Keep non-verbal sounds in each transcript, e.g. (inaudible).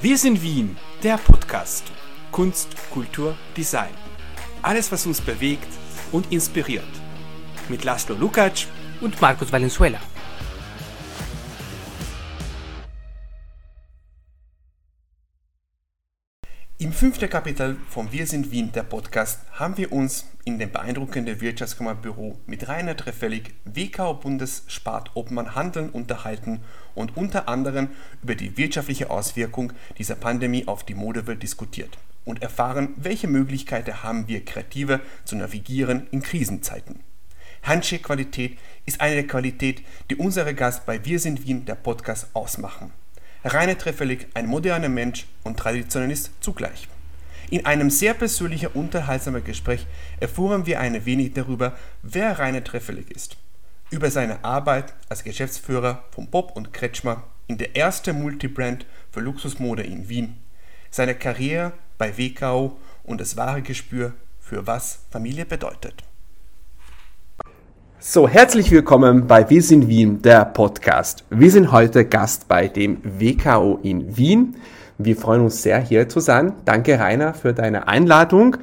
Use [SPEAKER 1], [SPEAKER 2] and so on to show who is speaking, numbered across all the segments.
[SPEAKER 1] Wir sind Wien, der Podcast. Kunst, Kultur, Design. Alles, was uns bewegt und inspiriert. Mit Laszlo Lukacs
[SPEAKER 2] und Markus Valenzuela.
[SPEAKER 1] Fünften Kapitel von Wir sind Wien, der Podcast, haben wir uns in dem beeindruckenden Wirtschaftskammerbüro mit Rainer Treffelig, WKO-Bundesspart-Obmann Handeln unterhalten und unter anderem über die wirtschaftliche Auswirkung dieser Pandemie auf die Modewelt diskutiert und erfahren, welche Möglichkeiten haben wir Kreative zu navigieren in Krisenzeiten. Handshake-Qualität ist eine der Qualitäten, die unsere Gast bei Wir sind Wien, der Podcast, ausmachen. Rainer Treffelig, ein moderner Mensch und Traditionalist zugleich. In einem sehr persönlichen, unterhaltsamen Gespräch erfuhren wir ein wenig darüber, wer Rainer Treffelig ist. Über seine Arbeit als Geschäftsführer von Bob und Kretschmer in der ersten Multibrand für Luxusmode in Wien, seine Karriere bei WKO und das wahre Gespür für was Familie bedeutet. So, herzlich willkommen bei Wir sind Wien, der Podcast. Wir sind heute Gast bei dem WKO in Wien. Wir freuen uns sehr, hier zu sein. Danke, Rainer, für deine Einladung.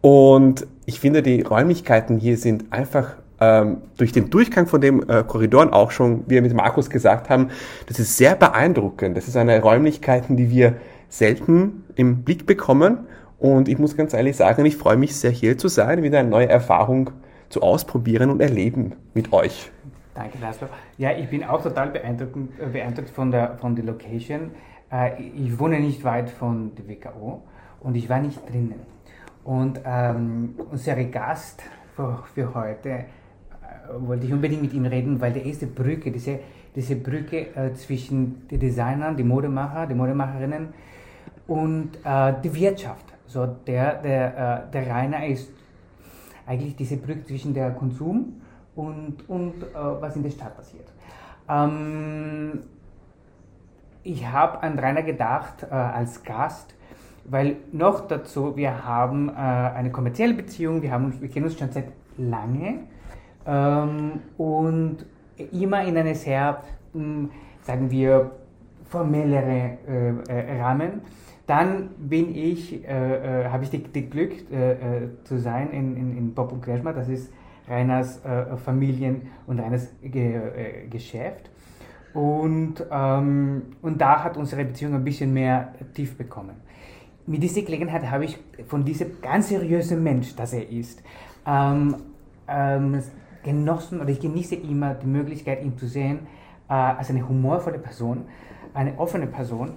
[SPEAKER 1] Und ich finde, die Räumlichkeiten hier sind einfach ähm, durch den Durchgang von dem äh, Korridoren auch schon, wie wir mit Markus gesagt haben, das ist sehr beeindruckend. Das ist eine Räumlichkeiten, die wir selten im Blick bekommen. Und ich muss ganz ehrlich sagen, ich freue mich sehr, hier zu sein, wieder eine neue Erfahrung zu ausprobieren und erleben mit euch.
[SPEAKER 2] Danke, Laszlo. Ja, ich bin auch total äh, beeindruckt von, der, von der Location. Äh, ich wohne nicht weit von der WKO und ich war nicht drinnen. Und ähm, unser Gast für, für heute äh, wollte ich unbedingt mit ihm reden, weil der erste Brücke, diese, diese Brücke äh, zwischen den Designern, die Modemacher, die Modemacherinnen und äh, die Wirtschaft. So der, der, äh, der Rainer ist eigentlich diese Brücke zwischen der Konsum und, und äh, was in der Stadt passiert. Ähm, ich habe an Rainer gedacht äh, als Gast, weil noch dazu, wir haben äh, eine kommerzielle Beziehung, wir, haben, wir kennen uns schon seit lange ähm, und immer in einem sehr, mh, hm, sagen wir, formellere äh, äh, Rahmen. Dann bin ich, äh, äh, habe ich das Glück äh, äh, zu sein in, in, in Bob und Kretschmer. Das ist Reiners äh, Familien- und Reiners Ge Geschäft. Und, ähm, und da hat unsere Beziehung ein bisschen mehr tief bekommen. Mit dieser Gelegenheit habe ich von diesem ganz seriösen Mensch, das er ist, ähm, ähm, genossen oder ich genieße immer die Möglichkeit, ihn zu sehen als eine humorvolle Person, eine offene Person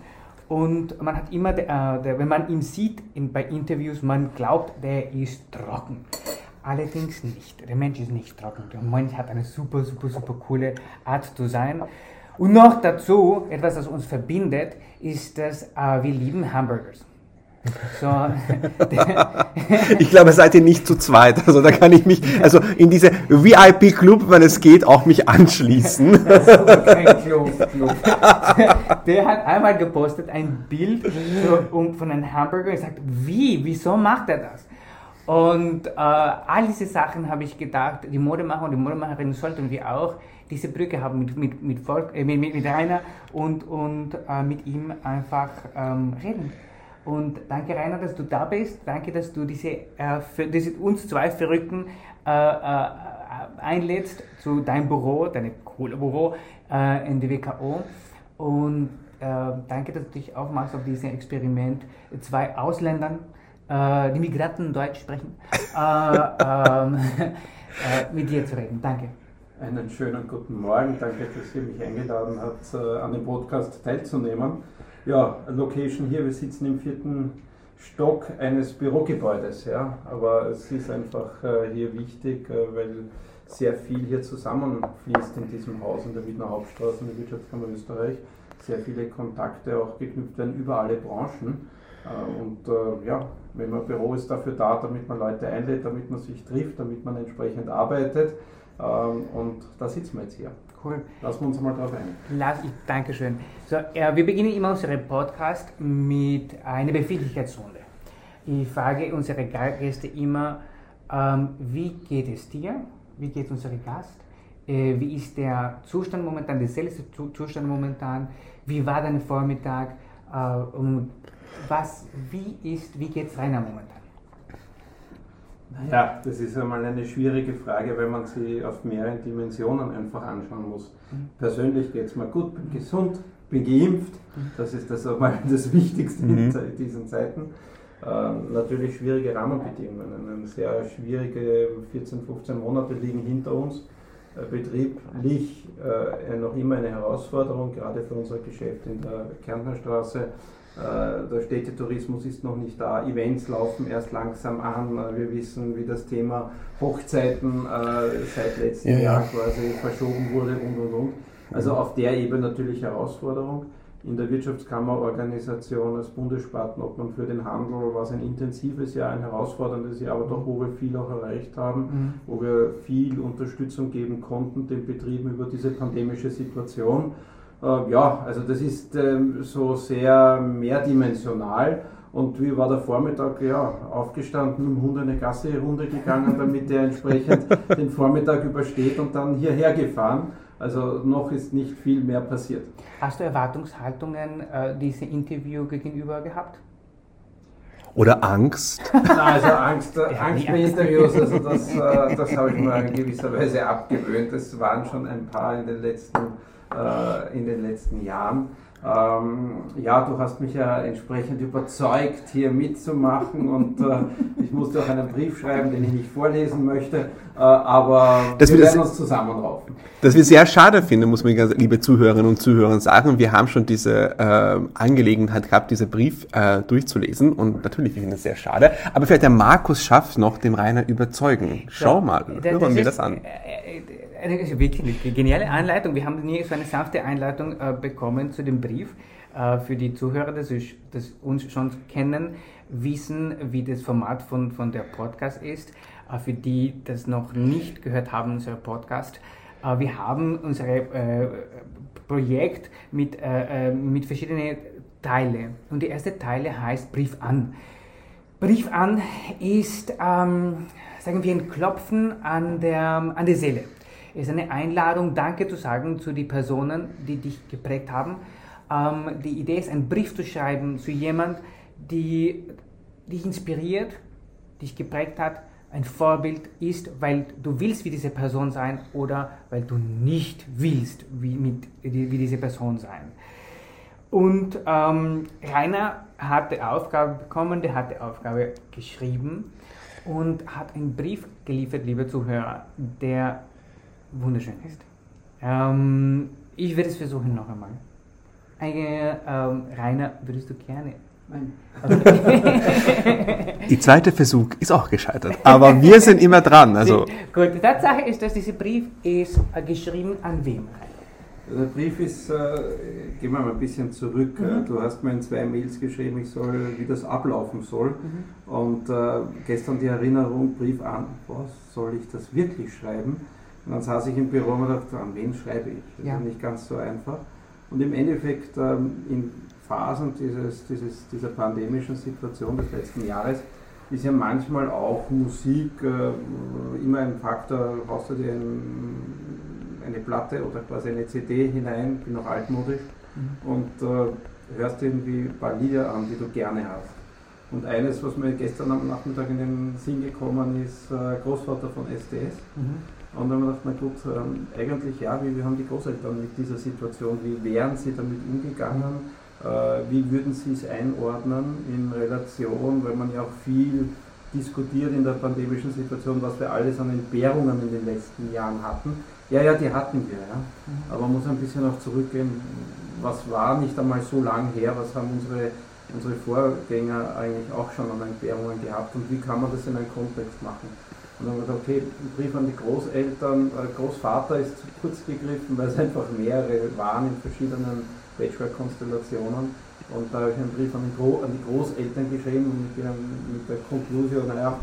[SPEAKER 2] und man hat immer, der, äh, der, wenn man ihn sieht in, bei Interviews, man glaubt, der ist trocken. Allerdings nicht. Der Mensch ist nicht trocken. Der Mensch hat eine super, super, super coole Art zu sein. Und noch dazu, etwas, das uns verbindet, ist, dass äh, wir lieben Hamburgers.
[SPEAKER 1] So, (laughs) ich glaube, seid ihr nicht zu zweit. Also da kann ich mich, also in diese VIP-Club, wenn es geht, auch mich anschließen. (laughs) Das ist kein Club,
[SPEAKER 2] Club. (laughs) Der hat einmal gepostet ein Bild von einem Hamburger und sagt, wie, wieso macht er das? Und äh, all diese Sachen habe ich gedacht, die Modemacher und die Modemacherinnen sollten wir auch diese Brücke haben mit, mit, mit, Volk, äh, mit, mit Rainer und, und äh, mit ihm einfach ähm, reden. Und danke Rainer, dass du da bist. Danke, dass du diese, äh, für, diese uns zwei Verrückten äh, äh, einlädst zu deinem Büro, deinem coolen Büro äh, in der WKO. Und äh, danke, dass du dich aufmachst auf dieses Experiment. Zwei Ausländern, äh, die Migranten Deutsch sprechen, (laughs) ähm, (laughs) mit dir zu reden. Danke.
[SPEAKER 3] Einen schönen guten Morgen. Danke, dass ihr mich eingeladen habt, an dem Podcast teilzunehmen. Ja, Location hier, wir sitzen im vierten Stock eines Bürogebäudes, ja, aber es ist einfach äh, hier wichtig, äh, weil sehr viel hier zusammenfließt in diesem Haus in der Wiener Hauptstraße in der Wirtschaftskammer Österreich. Sehr viele Kontakte auch geknüpft werden über alle Branchen. Äh, und äh, ja, wenn man Büro ist dafür da, damit man Leute einlädt, damit man sich trifft, damit man entsprechend arbeitet. Ähm, und da sitzen wir jetzt hier.
[SPEAKER 2] Cool. Lassen wir uns mal drauf ein. Lass ich, Dankeschön. So, äh, wir beginnen immer unseren Podcast mit einer Befindlichkeitsrunde. Ich frage unsere Gäste immer, ähm, wie geht es dir? Wie geht es unserem Gast? Äh, wie ist der Zustand momentan, der selbst Zustand momentan? Wie war dein Vormittag? Äh, und was, wie ist, wie geht es Rainer momentan?
[SPEAKER 3] Ja, das ist einmal eine schwierige Frage, weil man sie auf mehreren Dimensionen einfach anschauen muss. Mhm. Persönlich geht es mir gut, bin gesund, bin geimpft. Mhm. Das ist das einmal (laughs) das Wichtigste mhm. in diesen Zeiten. Ähm, natürlich schwierige Rahmenbedingungen. Eine sehr schwierige 14, 15 Monate liegen hinter uns. Äh, betrieblich äh, noch immer eine Herausforderung, gerade für unser Geschäft in der Kärntnerstraße. Äh, der Städtetourismus ist noch nicht da, Events laufen erst langsam an. Äh, wir wissen, wie das Thema Hochzeiten äh, seit letztem ja, Jahr quasi verschoben wurde und und und. Also auf der Ebene natürlich Herausforderung in der Wirtschaftskammerorganisation als Bundespartner für den Handel war es ein intensives Jahr, ein herausforderndes Jahr, aber doch, wo wir viel auch erreicht haben, mhm. wo wir viel Unterstützung geben konnten den Betrieben über diese pandemische Situation. Äh, ja, also das ist ähm, so sehr mehrdimensional. Und wie war der Vormittag? Ja, aufgestanden, dem Hund eine Gasse-Runde gegangen, (laughs) damit er entsprechend den Vormittag übersteht und dann hierher gefahren. Also noch ist nicht viel mehr passiert.
[SPEAKER 2] Hast du Erwartungshaltungen äh, diesem Interview gegenüber gehabt?
[SPEAKER 1] Oder Angst? (laughs)
[SPEAKER 3] Nein, also Angst, äh, Angst bei Interviews, also das, äh, das habe ich mir in gewisser (laughs) Weise abgewöhnt. Es waren schon ein paar in den letzten, äh, in den letzten Jahren. Ähm, ja, du hast mich ja entsprechend überzeugt, hier mitzumachen und äh, ich musste auch einen Brief schreiben, den ich nicht vorlesen möchte, äh, aber
[SPEAKER 1] das wir werden uns zusammenraufen. Das wir sehr schade finden, muss man ganz liebe Zuhörerinnen und Zuhörer sagen. Wir haben schon diese äh, Angelegenheit gehabt, diesen Brief äh, durchzulesen und natürlich finden wir das sehr schade. Aber vielleicht der Markus schafft noch, dem Rainer überzeugen. Schau mal, hören wir das an.
[SPEAKER 2] Eine wirklich geniale Einleitung. Wir haben nie so eine sanfte Einleitung äh, bekommen zu dem Brief. Äh, für die Zuhörer, die das uns schon kennen, wissen, wie das Format von, von der Podcast ist. Äh, für die das noch nicht gehört haben, unser Podcast. Äh, wir haben unser äh, Projekt mit, äh, mit verschiedenen Teilen. Und die erste Teile heißt Brief an. Brief an ist, ähm, sagen wir, ein Klopfen an der, an die Seele ist eine Einladung, Danke zu sagen zu den Personen, die dich geprägt haben. Ähm, die Idee ist, einen Brief zu schreiben zu jemand, die dich inspiriert, dich geprägt hat, ein Vorbild ist, weil du willst wie diese Person sein oder weil du nicht willst wie, mit, wie diese Person sein. Und ähm, Rainer hat die Aufgabe bekommen, der hat die Aufgabe geschrieben und hat einen Brief geliefert, liebe Zuhörer, der wunderschön ist. Ähm, ich werde es versuchen noch einmal. Eine, ähm, Rainer, würdest du gerne?
[SPEAKER 1] Nein. Okay. (laughs) (laughs) Die zweite Versuch ist auch gescheitert, aber wir sind immer dran. Also.
[SPEAKER 2] Gut, die Tatsache ist, dass dieser Brief ist äh, geschrieben an wem?
[SPEAKER 3] Der Brief ist, äh, gehen wir mal ein bisschen zurück. Mhm. Du hast mir in zwei Mails geschrieben, ich soll, wie das ablaufen soll. Mhm. Und äh, gestern die Erinnerung, Brief an, was soll ich das wirklich schreiben? Und dann saß ich im Büro und dachte, an wen schreibe ich? Das ja. nicht ganz so einfach. Und im Endeffekt ähm, in Phasen dieses, dieses, dieser pandemischen Situation des letzten Jahres ist ja manchmal auch Musik äh, immer ein Faktor, haust du dir ein, eine Platte oder quasi eine CD hinein, bin noch altmodisch, mhm. und äh, hörst irgendwie ein paar Lieder an, die du gerne hast. Und eines, was mir gestern am Nachmittag in den Sinn gekommen ist, äh, Großvater von SDS. Mhm. Und dann haben wir gedacht, na gut, ähm, eigentlich ja, wie, wie haben die Großeltern mit dieser Situation, wie wären sie damit umgegangen, äh, wie würden sie es einordnen in Relation, weil man ja auch viel diskutiert in der pandemischen Situation, was wir alles an Entbehrungen in den letzten Jahren hatten. Ja, ja, die hatten wir, ja. Mhm. aber man muss ein bisschen auch zurückgehen, was war nicht einmal so lang her, was haben unsere, unsere Vorgänger eigentlich auch schon an Entbehrungen gehabt und wie kann man das in einen Kontext machen. Und dann haben wir gesagt, okay, ein Brief an die Großeltern, äh, Großvater ist zu kurz gegriffen, weil es einfach mehrere waren in verschiedenen Patchwork-Konstellationen. Und da habe ich einen Brief an die, Gro an die Großeltern geschrieben und mit, mit der Konklusion, naja,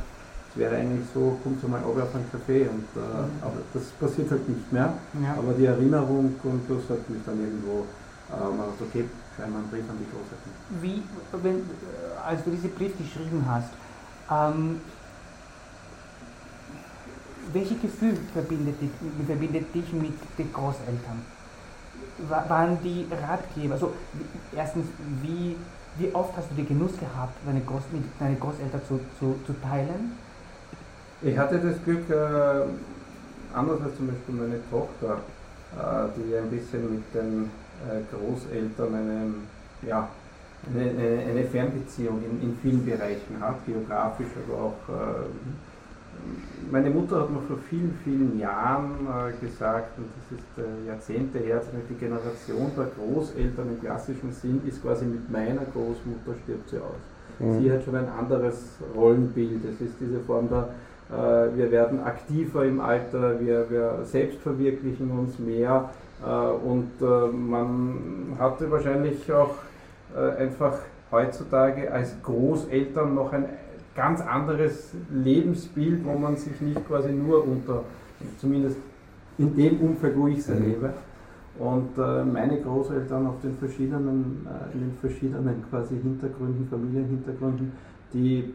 [SPEAKER 3] es wäre eigentlich so, kommt so mal ab auf einen Kaffee. Und, äh, mhm. Aber das passiert halt nicht mehr. Ja. Aber die Erinnerung und das hat mich dann irgendwo, äh, man hat okay, schreibe mal einen Brief an die Großeltern.
[SPEAKER 2] Wie, wenn, äh, als du diesen Brief geschrieben hast, ähm, welches Gefühl verbindet dich, verbindet dich mit den Großeltern? waren die Ratgeber? Also erstens, wie, wie oft hast du den Genuss gehabt, deine, Groß, mit deinen Großeltern zu, zu, zu teilen?
[SPEAKER 3] Ich hatte das Glück, äh, anders als zum Beispiel meine Tochter, äh, die ein bisschen mit den äh, Großeltern eine, ja, eine, eine Fernbeziehung in, in, vielen Bereichen hat, geografisch, aber auch. Äh, meine Mutter hat mir vor vielen, vielen Jahren gesagt, und das ist Jahrzehnte her, die Generation der Großeltern im klassischen Sinn ist quasi mit meiner Großmutter stirbt sie aus. Mhm. Sie hat schon ein anderes Rollenbild. Es ist diese Form der äh, wir werden aktiver im Alter, wir, wir selbst verwirklichen uns mehr äh, und äh, man hatte wahrscheinlich auch einfach heutzutage als Großeltern noch ein ganz anderes Lebensbild, wo man sich nicht quasi nur unter, zumindest in dem Umfeld, wo ich es mhm. erlebe, und meine Großeltern auf den verschiedenen, in den verschiedenen quasi Hintergründen, Familienhintergründen, die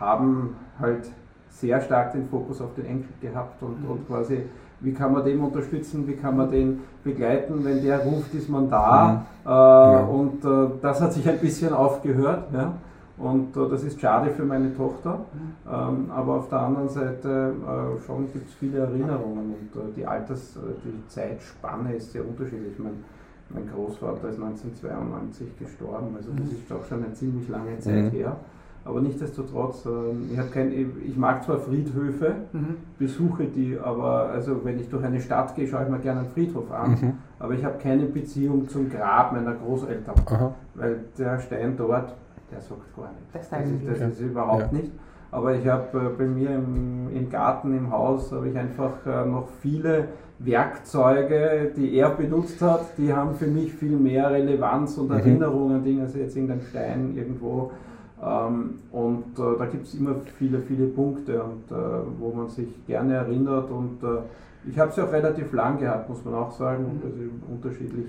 [SPEAKER 3] haben halt sehr stark den Fokus auf den Enkel gehabt und, mhm. und quasi, wie kann man den unterstützen, wie kann man den begleiten, wenn der ruft, ist man da. Mhm. Äh, ja. Und äh, das hat sich ein bisschen aufgehört. Ja? Und äh, das ist schade für meine Tochter. Mhm. Ähm, aber auf der anderen Seite äh, schon gibt es viele Erinnerungen und äh, die Alters-, äh, die Zeitspanne ist sehr unterschiedlich. Mein, mein Großvater ist 1992 gestorben, also das mhm. ist auch schon eine ziemlich lange Zeit mhm. her. Aber nichtsdestotrotz, ähm, ich, kein, ich mag zwar Friedhöfe, mhm. besuche die, aber also wenn ich durch eine Stadt gehe, schaue ich mir gerne einen Friedhof an, mhm. aber ich habe keine Beziehung zum Grab meiner Großeltern, Aha. weil der Stein dort, der sagt gar nichts. Das, das, ist, das ist überhaupt ja. nicht. Aber ich habe äh, bei mir im, im, Garten, im Haus, habe ich einfach äh, noch viele Werkzeuge, die er benutzt hat, die haben für mich viel mehr Relevanz und mhm. Erinnerungen, Dinge, als jetzt irgendein Stein irgendwo ähm, und äh, da gibt es immer viele, viele Punkte, und, äh, wo man sich gerne erinnert. Und äh, ich habe sie auch relativ lang gehabt, muss man auch sagen. Mhm. Also unterschiedlich.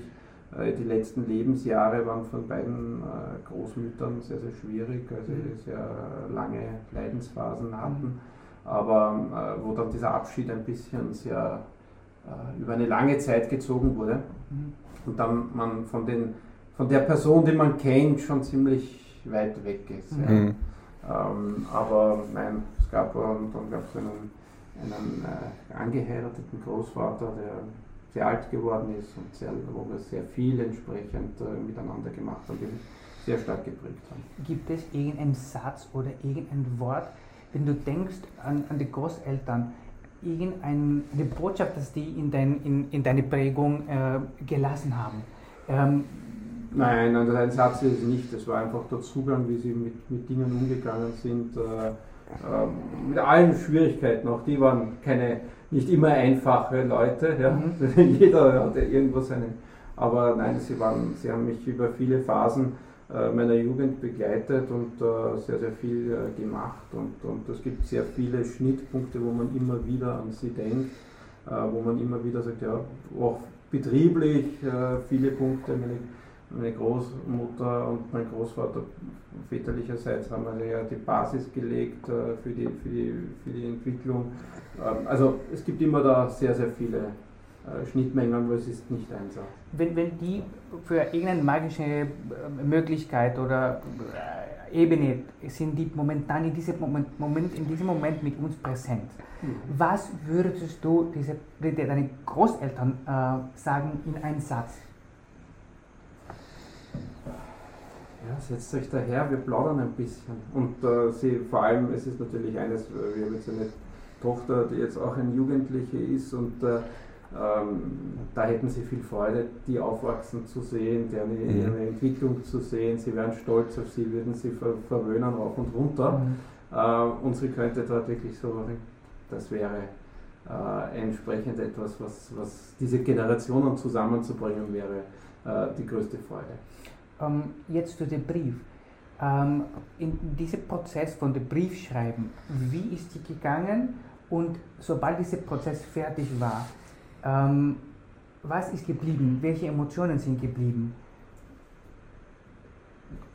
[SPEAKER 3] Äh, die letzten Lebensjahre waren von beiden äh, Großmüttern sehr, sehr schwierig, also mhm. sehr lange Leidensphasen hatten. Mhm. Aber äh, wo dann dieser Abschied ein bisschen sehr über eine lange Zeit gezogen wurde. Mhm. Und dann man von, den, von der Person, die man kennt, schon ziemlich weit weg ist. Mhm. Ja. Ähm, aber nein, es gab und dann gab es einen, einen äh, angeheirateten Großvater, der sehr alt geworden ist und sehr, wo wir sehr viel entsprechend äh, miteinander gemacht haben, die sehr stark geprägt haben.
[SPEAKER 2] Gibt es irgendeinen Satz oder irgendein Wort, wenn du denkst an, an die Großeltern, irgendeine Botschaft, dass die in, dein, in, in deine Prägung äh, gelassen haben? Ähm,
[SPEAKER 3] Nein, nein, ein Satz ist es nicht. Das war einfach der Zugang, wie sie mit, mit Dingen umgegangen sind. Äh, äh, mit allen Schwierigkeiten, auch die waren keine, nicht immer einfache Leute. Ja. Mhm. (laughs) Jeder hatte irgendwo seine. Aber nein, sie, waren, sie haben mich über viele Phasen äh, meiner Jugend begleitet und äh, sehr, sehr viel äh, gemacht. Und, und es gibt sehr viele Schnittpunkte, wo man immer wieder an sie denkt, äh, wo man immer wieder sagt, ja, auch betrieblich viele Punkte. Meine, meine Großmutter und mein Großvater väterlicherseits haben also ja die Basis gelegt äh, für, die, für, die, für die Entwicklung. Ähm, also es gibt immer da sehr, sehr viele äh, Schnittmengen, wo es ist nicht einsam.
[SPEAKER 2] Wenn, wenn die für irgendeine magische äh, Möglichkeit oder Ebene sind die momentan in diesem Moment, Moment, in diesem Moment mit uns präsent. Mhm. Was würdest du diese, deine Großeltern äh, sagen in einem Satz?
[SPEAKER 3] Ja, setzt euch daher, wir plaudern ein bisschen. Und äh, sie, vor allem, es ist natürlich eines, äh, wir haben jetzt eine Tochter, die jetzt auch eine Jugendliche ist und äh, ähm, da hätten sie viel Freude, die aufwachsen zu sehen, deren mhm. ihre Entwicklung zu sehen. Sie wären stolz auf sie, würden sie ver verwöhnen rauf und runter. Mhm. Äh, und sie könnte dort wirklich so, das wäre äh, entsprechend etwas, was, was diese Generationen zusammenzubringen wäre, die größte Freude
[SPEAKER 2] ähm, jetzt für den Brief. Ähm, in diesem Prozess von dem Briefschreiben, wie ist die gegangen und sobald dieser Prozess fertig war, ähm, was ist geblieben? Welche Emotionen sind geblieben?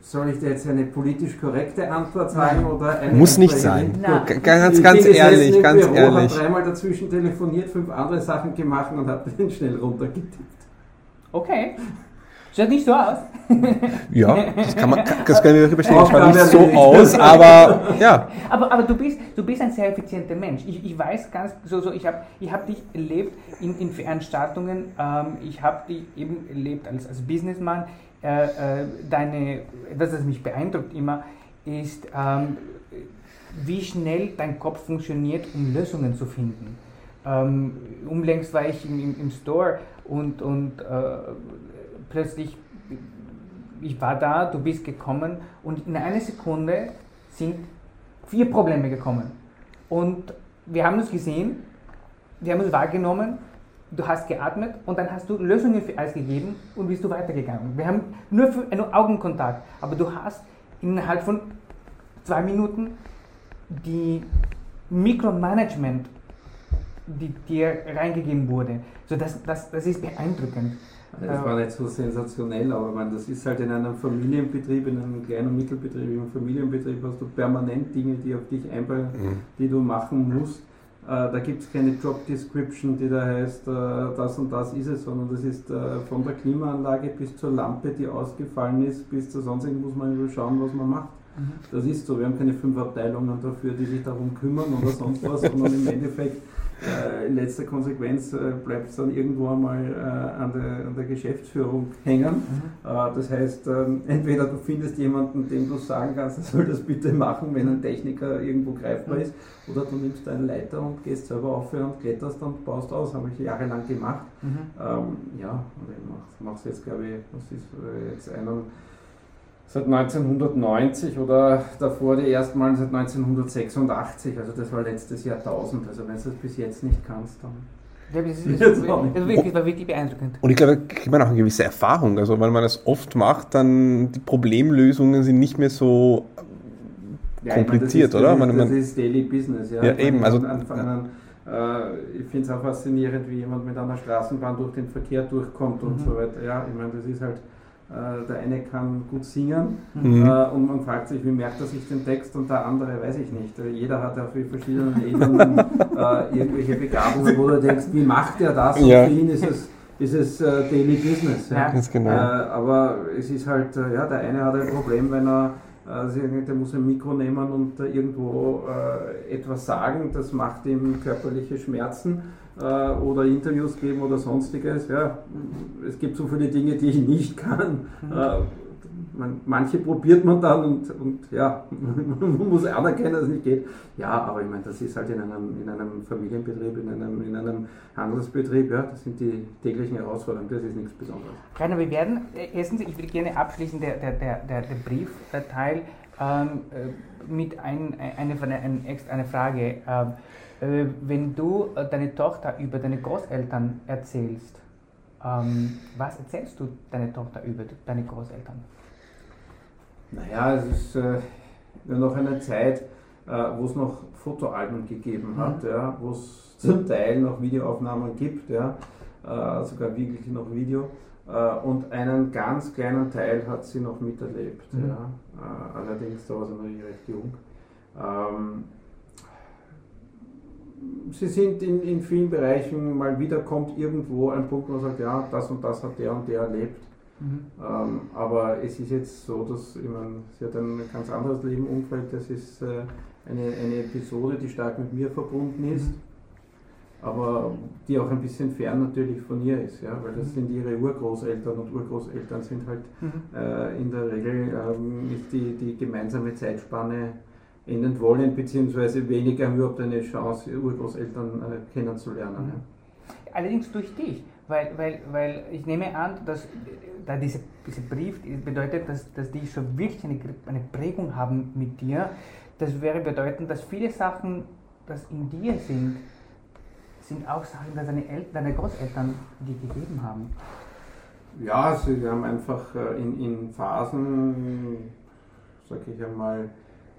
[SPEAKER 3] soll ich dir jetzt eine politisch korrekte Antwort sagen oder eine
[SPEAKER 1] Muss nicht sein.
[SPEAKER 2] Nein.
[SPEAKER 1] Ganz,
[SPEAKER 3] Ich
[SPEAKER 1] ganz ehrlich, ganz
[SPEAKER 3] Büro,
[SPEAKER 1] ehrlich.
[SPEAKER 3] Hab dreimal dazwischen telefoniert, fünf andere Sachen gemacht und habe den schnell runtergetippt.
[SPEAKER 2] Okay. Schaut nicht so aus. (laughs)
[SPEAKER 1] Ja, das kann man, (laughs) das wir wirklich bestätigen. Schaut
[SPEAKER 3] Aufgabe
[SPEAKER 1] nicht so aus, aber (laughs) ja.
[SPEAKER 2] Aber, aber du, bist, du bist ein sehr effizienter Mensch. Ich, ich weiß ganz, so, so, ich habe ich hab dich erlebt in, in Veranstaltungen, ähm, ich habe dich eben erlebt als, als Businessman. Äh, äh, deine, etwas, das mich beeindruckt immer, ist, ähm, wie schnell dein Kopf funktioniert, um Lösungen zu finden. Ähm, unlängst war ich im, im, im Store und, und äh, plötzlich, ich war da, du bist gekommen und in einer Sekunde sind vier Probleme gekommen. Und wir haben uns gesehen, wir haben uns wahrgenommen, du hast geatmet und dann hast du Lösungen für alles gegeben und bist du weitergegangen. Wir haben nur für einen Augenkontakt, aber du hast innerhalb von zwei Minuten die Mikromanagement, die dir reingegeben wurde. So das, das, das ist beeindruckend.
[SPEAKER 3] Das war nicht so sensationell, aber meine, das ist halt in einem Familienbetrieb, in einem kleinen und Mittelbetrieb, in einem Familienbetrieb hast du permanent Dinge, die auf dich einprallen, die du machen musst. Äh, da gibt es keine Job Description, die da heißt, äh, das und das ist es, sondern das ist äh, von der Klimaanlage bis zur Lampe, die ausgefallen ist, bis zu sonst muss man nur schauen, was man macht.
[SPEAKER 2] Mhm.
[SPEAKER 3] Das ist so, wir haben keine fünf Abteilungen dafür, die sich darum kümmern oder sonst was, sondern im Endeffekt äh, in letzter Konsequenz äh, bleibt es dann irgendwo einmal äh, an, der, an der Geschäftsführung hängen.
[SPEAKER 2] Mhm.
[SPEAKER 3] Äh, das heißt, ähm, (laughs) entweder du findest jemanden, dem du sagen kannst, er soll das bitte machen, wenn ein Techniker irgendwo greifbar ist, oder du nimmst eine Leiter und gehst selber auf und kletterst und baust aus. Habe ich jahrelang gemacht.
[SPEAKER 2] Mhm.
[SPEAKER 3] Ähm, ja, und ich mache es jetzt, glaube ich, was ist äh, jetzt einen, seit 1990 oder davor die ersten Mal seit 1986. Also das war letztes Jahrtausend. Also wenn du das bis jetzt nicht kannst, dann.
[SPEAKER 2] Ja, das, ist, (laughs) das,
[SPEAKER 3] nicht.
[SPEAKER 2] das, wirklich, war wirklich beeindruckend.
[SPEAKER 1] Und ich glaube, da kriegt man auch eine gewisse Erfahrung. Also, weil man das oft macht, dann die Problemlösungen sind nicht mehr so
[SPEAKER 3] Ja, ich meine,
[SPEAKER 1] kompliziert,
[SPEAKER 3] das ist,
[SPEAKER 1] oder?
[SPEAKER 3] Das,
[SPEAKER 1] Man-
[SPEAKER 3] das ist Daily Business, ja.
[SPEAKER 1] Ja, eben, also-
[SPEAKER 3] an Anfang an, äh, ich finde es auch faszinierend, wie jemand mit einer Straßenbahn durch den Verkehr durchkommt und
[SPEAKER 2] Mhm.
[SPEAKER 3] so weiter. Ja, ich meine, das ist halt, der eine kann gut singen
[SPEAKER 1] Mhm.
[SPEAKER 3] äh, und man fragt sich, wie merkt er sich den Text und der andere weiß ich nicht. Äh, Jeder hat auf verschiedenen Ebenen äh, irgendwelche Begabungen, wo du denkst, wie macht er das? Und
[SPEAKER 1] Ja.
[SPEAKER 3] für ihn ist es, ist es äh, Daily Business.
[SPEAKER 2] Ja.
[SPEAKER 1] Ganz genau.
[SPEAKER 3] Äh, aber es ist halt, äh, ja, der eine hat ein Problem, wenn er, äh, sie- der muss ein Mikro nehmen und äh, irgendwo äh, etwas sagen, das macht ihm körperliche Schmerzen äh, oder Interviews geben oder sonstiges. Ja, es gibt so viele Dinge, die ich nicht kann. Äh, man, manche probiert man dann und, und ja, (laughs) man muss anerkennen, dass es nicht geht. Ja, aber ich meine, das ist halt in einem, in einem Familienbetrieb, in einem, in einem Handelsbetrieb, ja, das sind die täglichen Herausforderungen, das ist nichts Besonderes.
[SPEAKER 2] Rainer, wir werden, äh, erstens, ich will gerne abschließen, der, der, der, der Briefteil ähm, äh, mit ein, eine, eine, eine, Frage. Ähm, äh, wenn du äh, deine Tochter über deine Großeltern erzählst, ähm, was erzählst du deine Tochter über deine Großeltern?
[SPEAKER 3] Naja, es ist äh, noch eine Zeit, äh, wo es noch Fotoalben gegeben hat, ja, wo es zum Teil noch Videoaufnahmen gibt, ja, äh, sogar wirklich noch Video. Äh, und einen ganz kleinen Teil hat sie noch miterlebt.
[SPEAKER 2] Mhm.
[SPEAKER 3] Ja. Äh, allerdings da war sie noch recht jung. Ähm, sie sind in, in vielen Bereichen, mal wieder kommt irgendwo ein Punkt, wo man sagt, ja, das und das hat der und der erlebt.
[SPEAKER 2] Mhm.
[SPEAKER 3] Ähm, aber es ist jetzt so, dass ich meine, sie hat ein ganz anderes Leben, Umfeld. Das ist äh, eine, eine Episode, die stark mit mir verbunden ist, aber die auch ein bisschen fern natürlich von ihr ist, ja, weil das sind ihre Urgroßeltern und Urgroßeltern sind halt
[SPEAKER 2] Mhm.
[SPEAKER 3] äh, in der Regel ähm, ist die, die gemeinsame Zeitspanne endend wollend, beziehungsweise weniger haben überhaupt eine Chance, Urgroßeltern äh, kennenzulernen. Ja.
[SPEAKER 2] Allerdings durch dich, weil, weil, weil ich nehme an, dass da diese, dieser Brief bedeutet, dass, dass die schon wirklich eine, eine Prägung haben mit dir. Das wäre bedeuten, dass viele Sachen, das in dir sind, sind auch Sachen, die deine, El deine Großeltern dir gegeben haben.
[SPEAKER 3] Ja, sie haben einfach äh, in, in Phasen, sage ich einmal,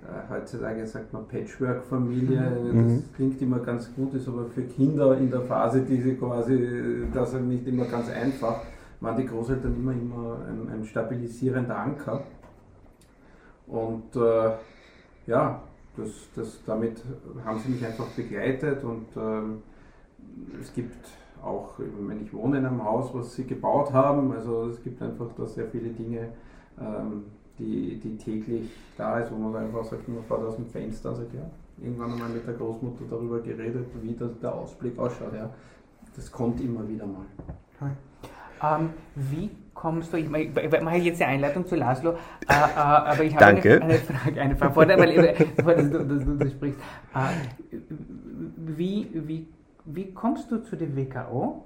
[SPEAKER 3] äh, heutzutage sagt man Patchwork-Familie,
[SPEAKER 1] Mhm.
[SPEAKER 3] das klingt immer ganz gut, ist aber für Kinder in der Phase, die sie quasi, das ist nicht immer ganz einfach, waren die Großeltern immer, immer ein, ein stabilisierender Anker. Und äh, ja, das, das, damit haben sie mich einfach begleitet und ähm, es gibt auch, wenn ich wohne in einem Haus, was sie gebaut haben, also es gibt einfach da sehr viele Dinge, ähm, die, die täglich da ist, wo man einfach sagt, man fährt aus dem Fenster und sagt, ja, irgendwann einmal mit der Großmutter darüber geredet, wie das, der Ausblick ausschaut. Ja. Das kommt immer wieder mal.
[SPEAKER 2] Ähm, wie kommst du, ich, ich, ich mache jetzt die Einleitung zu Laszlo, äh, äh, aber ich habe
[SPEAKER 1] Danke.
[SPEAKER 2] Eine, eine Frage, eine Frage, vor, weil, weil (laughs) du, du, du, du sprichst. Äh, wie, wie, wie kommst du zu der WKO?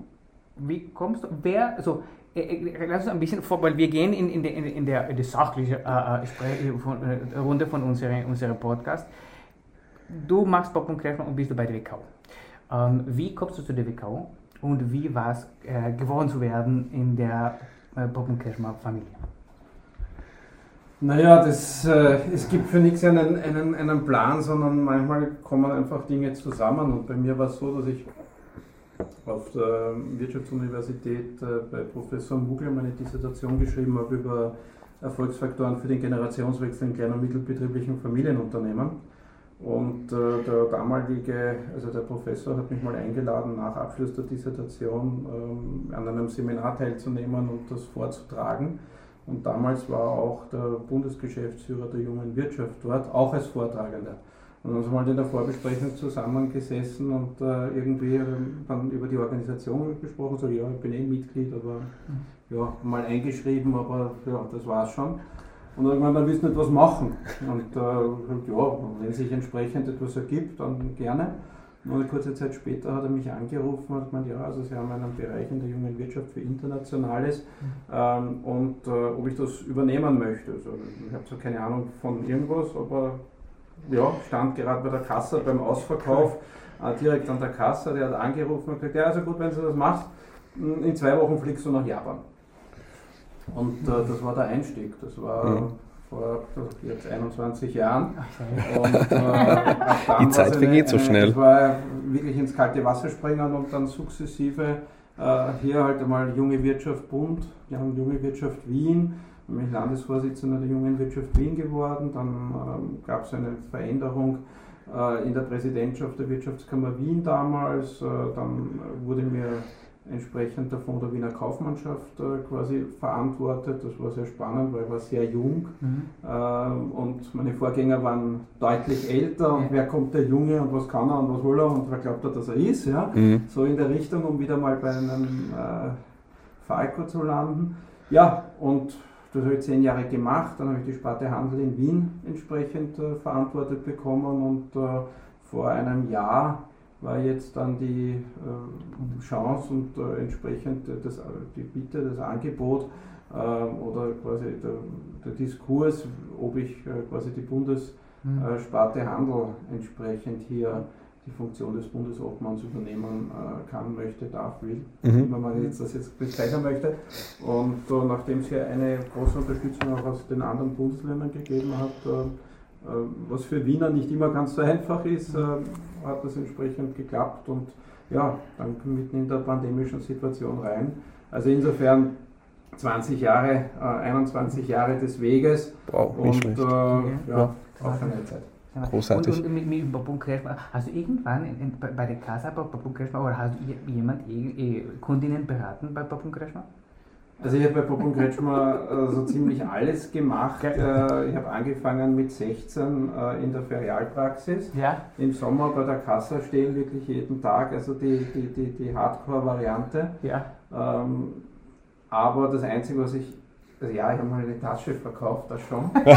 [SPEAKER 2] Wie kommst du, wer, also, lass uns ein bisschen vor, weil wir gehen in, in, der, in, der, in die sachliche äh, äh, Runde von unserem unsere Podcast. Du machst Pop und Kretschmann und bist du bei der WKO. Ähm, wie kommst du zu der WKO und wie war es, äh, geworden zu werden in der äh, Pop und Kretschmann Familie?
[SPEAKER 3] Naja, das, äh, es gibt für nichts einen, einen, einen Plan, sondern manchmal kommen einfach Dinge zusammen. Und bei mir war es so, dass ich auf der Wirtschaftsuniversität äh, bei Professor Mugler meine Dissertation geschrieben habe über Erfolgsfaktoren für den Generationswechsel in kleinen und mittelbetrieblichen Familienunternehmen. Und äh, der damalige, also der Professor hat mich mal eingeladen, nach Abschluss der Dissertation ähm, an einem Seminar teilzunehmen und das vorzutragen. Und damals war auch der Bundesgeschäftsführer der jungen Wirtschaft dort, auch als Vortragender. Und dann sind wir halt in der Vorbesprechung zusammengesessen und äh, irgendwie dann über die Organisation gesprochen, so ja, ich bin eh Mitglied, aber ja, mal eingeschrieben, aber ja, das war's schon. Und dann willst du nicht was machen. Und äh, ja, wenn sich entsprechend etwas ergibt, dann gerne. Und eine kurze Zeit später hat er mich angerufen und hat gemeint, ja, also Sie haben einen Bereich in der jungen Wirtschaft für Internationales ähm, und äh, ob ich das übernehmen möchte. Also, ich habe zwar keine Ahnung von irgendwas, aber ja, stand gerade bei der Kasse beim Ausverkauf, äh, direkt an der Kasse, der hat angerufen und gesagt, ja, also gut, wenn du das machst, in zwei Wochen fliegst du nach Japan. Und äh, das war der Einstieg. Das war mhm. Vor jetzt 21 Jahren.
[SPEAKER 1] Und, äh, (laughs) Die Zeit vergeht so schnell.
[SPEAKER 3] Das war wirklich ins kalte Wasser springen und dann sukzessive äh, hier halt einmal Junge Wirtschaft Bund, wir haben Junge Wirtschaft Wien, bin ich Landesvorsitzender der Jungen Wirtschaft Wien geworden. Dann ähm, gab es eine Veränderung äh, in der Präsidentschaft der Wirtschaftskammer Wien damals. Äh, dann wurde mir entsprechend von der Wiener Kaufmannschaft äh, quasi verantwortet. Das war sehr spannend, weil ich war sehr jung mhm. äh, und meine Vorgänger waren deutlich älter und ja. wer kommt der Junge und was kann er und was will er und wer glaubt er, dass er ist. Ja? Mhm. So in der Richtung, um wieder mal bei einem äh, Falco zu landen. Ja, und das habe ich zehn Jahre gemacht, dann habe ich die Sparte Handel in Wien entsprechend äh, verantwortet bekommen und äh, vor einem Jahr war jetzt dann die äh, Chance und äh, entsprechend das, die Bitte, das Angebot äh, oder quasi der, der, Diskurs, ob ich äh, quasi die Bundessparte mhm. Handel entsprechend hier die Funktion des Bundesobmanns übernehmen äh, kann, möchte, darf, will, mhm. wie man jetzt das jetzt bezeichnen möchte. Und äh, nachdem es hier eine große Unterstützung auch aus den anderen Bundesländern gegeben hat, äh, was für Wiener nicht immer ganz so einfach ist, hat das entsprechend geklappt und ja, dann mitten in der pandemischen Situation rein. Also insofern 20 Jahre, 21 Jahre des Weges
[SPEAKER 1] wow,
[SPEAKER 3] und äh, ja, ja, auch eine Zeit.
[SPEAKER 1] Großartig.
[SPEAKER 2] Und, und mit, mit Babun Kretschmer, hast du irgendwann in, in, bei der Casa bei Babun Kretschmer oder hast du jemand, Kundinnen beraten bei Babun Kretschmer?
[SPEAKER 3] Also ich habe bei Babun Kretschmer äh, so ziemlich alles gemacht. Äh, ich habe angefangen mit 16 äh, in der Ferialpraxis. Ja. Im Sommer bei der Kasse stehen wirklich jeden Tag, also die, die, die, die Hardcore-Variante. Ja. Ähm, aber das Einzige, was ich also ja, ich habe mal eine Tasche verkauft, das schon. (laughs)
[SPEAKER 1] äh,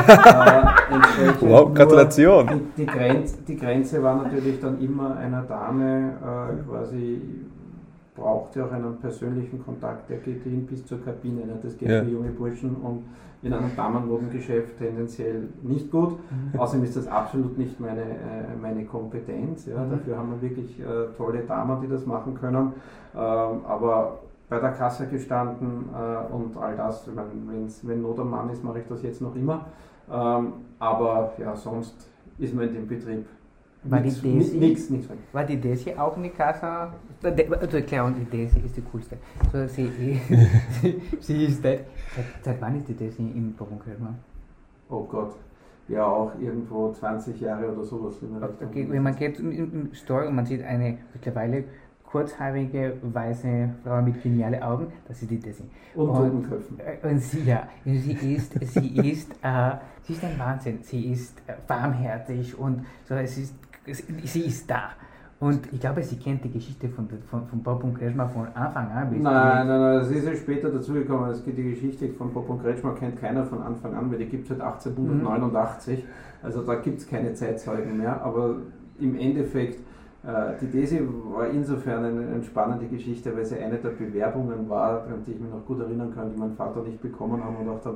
[SPEAKER 1] wow, Gratulation!
[SPEAKER 3] Die, die, Grenze, die, Grenze, war natürlich dann immer einer Dame äh, quasi, braucht ja auch einen persönlichen Kontakt, der geht hin bis zur Kabine. Ne? Das geht ja. für junge Burschen und in einem Damenmodengeschäft tendenziell nicht gut. Mhm. Außerdem ist das absolut nicht meine, äh, meine Kompetenz. Ja? Mhm. Dafür haben wir wirklich äh, tolle Damen, die das machen können. Ähm, aber bei der Kasse gestanden äh, und all das. Meine, wenn Not am Mann ist, mache ich das jetzt noch immer. Ähm, aber ja, sonst ist man in dem Betrieb
[SPEAKER 2] war nix, die Desi, nix, nix, War die Desi auch in die Kasse? Also Erklärung, die Desi ist die coolste. So, sie, (laughs) sie, sie ist. Seit, seit wann ist die Desi im Berufskirchmann?
[SPEAKER 3] Oh Gott. ja auch irgendwo 20 Jahre oder sowas.
[SPEAKER 2] Okay, wenn man geht im Store und man sieht eine mittlerweile kurzhaarige, weiße Frau mit genialen Augen, das ist die Desi.
[SPEAKER 3] Und, und,
[SPEAKER 2] äh, und sie, ja, sie ist, sie ist, äh, sie ist ein Wahnsinn. Sie ist äh, warmherzig und so, es ist, sie ist da. Und ich glaube, sie kennt die Geschichte von, von, von Bob und Kretschmer von Anfang an.
[SPEAKER 3] Nein, nein, nein, das ist ja später dazugekommen. Die Geschichte von Bob und Kretschmer kennt keiner von Anfang an, weil die gibt es seit 1889. Mhm. Also da gibt es keine Zeitzeugen mehr. Aber im Endeffekt die Desi war insofern eine, eine, spannende Geschichte, weil sie eine der Bewerbungen war, an die ich mich noch gut erinnern kann, die mein Vater nicht bekommen haben und dachte,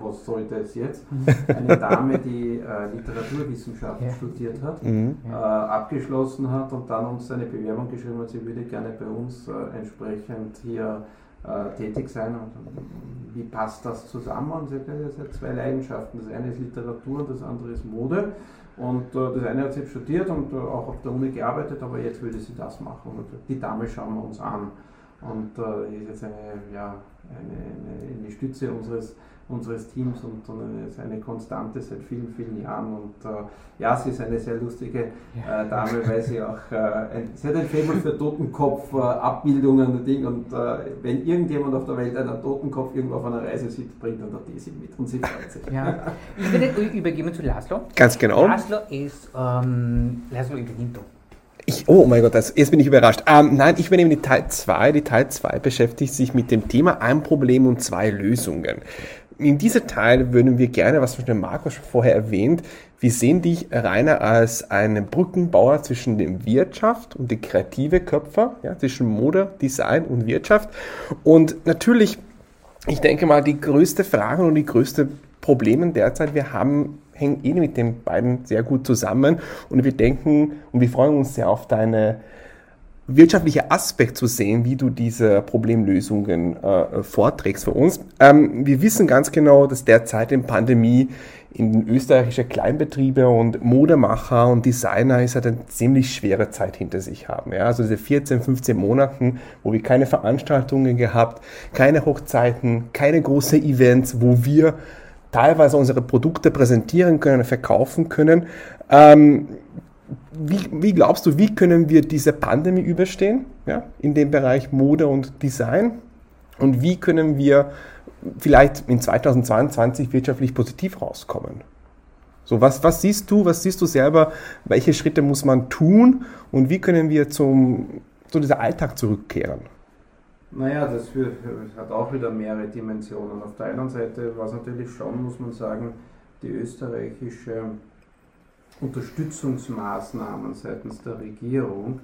[SPEAKER 3] was soll das jetzt? Eine Dame, die äh, Literaturwissenschaft ja. studiert hat, mhm. äh, abgeschlossen hat und dann uns eine Bewerbung geschrieben hat, sie würde gerne bei uns äh, entsprechend hier äh, tätig sein. Und wie passt das zusammen? Und sie hat gesagt, zwei Leidenschaften. Das eine ist Literatur und das andere ist Mode. Und äh, das eine hat sie studiert und äh, auch auf der Uni gearbeitet, aber jetzt würde sie das machen. Und die Dame schauen wir uns an. Und äh, ist jetzt eine, ja, eine, eine, eine Stütze unseres unseres Teams und, und ist eine Konstante seit vielen, vielen Jahren. Und äh, ja, sie ist eine sehr lustige äh, Dame, weil sie auch, äh, ein, sie hat ein Faible für Totenkopf-Abbildungen und Ding. Und äh, wenn irgendjemand auf der Welt einen Totenkopf irgendwo auf einer Reise sieht, bringt dann der Desi mit und sie freut sich.
[SPEAKER 2] Ja. Ich würde übergeben zu Laszlo.
[SPEAKER 1] Ganz genau.
[SPEAKER 2] Laszlo ist, ähm, Laszlo übernimmt
[SPEAKER 1] ich, oh mein Gott, das, jetzt bin ich überrascht. Ähm, nein, ich übernehme die Teil 2. Die Teil 2 beschäftigt sich mit dem Thema ein Problem und zwei Lösungen. In diesem Teil würden wir gerne, was der Markus vorher erwähnt, wir sehen dich, Rainer, als einen Brückenbauer zwischen dem Wirtschaft und die kreative Köpfer, ja, zwischen Mode, Design und Wirtschaft. Und natürlich, ich denke mal, die größte Frage und die größte Probleme derzeit wir haben, hängen eh mit den beiden sehr gut zusammen. Und wir denken und wir freuen uns sehr auf deine wirtschaftliche Aspekt zu sehen, wie du diese Problemlösungen äh, vorträgst für uns. Ähm, wir wissen ganz genau, dass derzeit in Pandemie in den österreichischen Kleinbetriebe und Modemacher und Designer ist halt eine ziemlich schwere Zeit hinter sich haben. Ja? Also diese 14, 15 Monaten, wo wir keine Veranstaltungen gehabt, keine Hochzeiten, keine großen Events, wo wir teilweise unsere Produkte präsentieren können, verkaufen können. Ähm, wie, wie, glaubst du, wie können wir diese Pandemie überstehen ja, in dem Bereich Mode und Design? Und wie können wir vielleicht in 2022 wirtschaftlich positiv rauskommen? So, was, was siehst du, was siehst du selber, welche Schritte muss man tun und wie können wir zum, zu diesem Alltag zurückkehren?
[SPEAKER 3] Naja, das hat auch wieder mehrere Dimensionen. Auf der einen Seite war es natürlich schon, muss man sagen, die österreichische Unterstützungsmaßnahmen seitens der Regierung.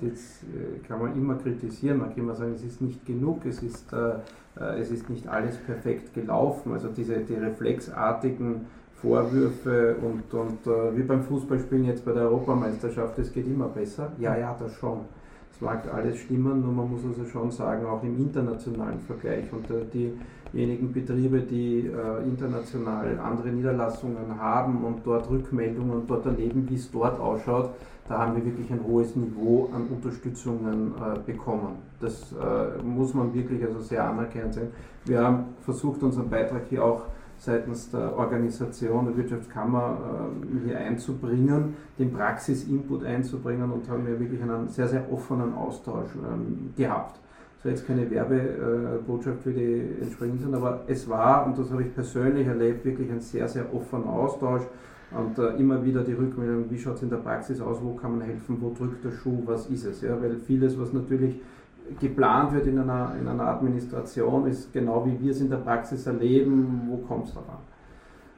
[SPEAKER 3] Jetzt äh, kann man immer kritisieren, man kann immer sagen, es ist nicht genug, es ist, äh, äh, es ist nicht alles perfekt gelaufen. Also diese die reflexartigen Vorwürfe und, und äh, wie beim Fußballspielen jetzt bei der Europameisterschaft, es geht immer besser. Ja, ja, das schon. Es mag alles stimmen, nur man muss also schon sagen, auch im internationalen Vergleich und äh, die diejenigen Betriebe, die äh, international andere Niederlassungen haben und dort Rückmeldungen und dort erleben, wie es dort ausschaut, da haben wir wirklich ein hohes Niveau an Unterstützungen äh, bekommen. Das äh, muss man wirklich also sehr anerkennend sehen. Wir haben versucht, unseren Beitrag hier auch seitens der Organisation der Wirtschaftskammer äh, hier einzubringen, den Praxisinput einzubringen und haben ja wirklich einen sehr, sehr offenen Austausch ähm, gehabt soll jetzt keine Werbebotschaft für die entsprechend sein, aber es war, und das habe ich persönlich erlebt, wirklich ein sehr, sehr offener Austausch und äh, immer wieder die Rückmeldung, wie schaut es in der Praxis aus, wo kann man helfen, wo drückt der Schuh, was ist es. Ja? Weil vieles, was natürlich geplant wird in einer, in einer Administration, ist genau wie wir es in der Praxis erleben, wo kommt es daran.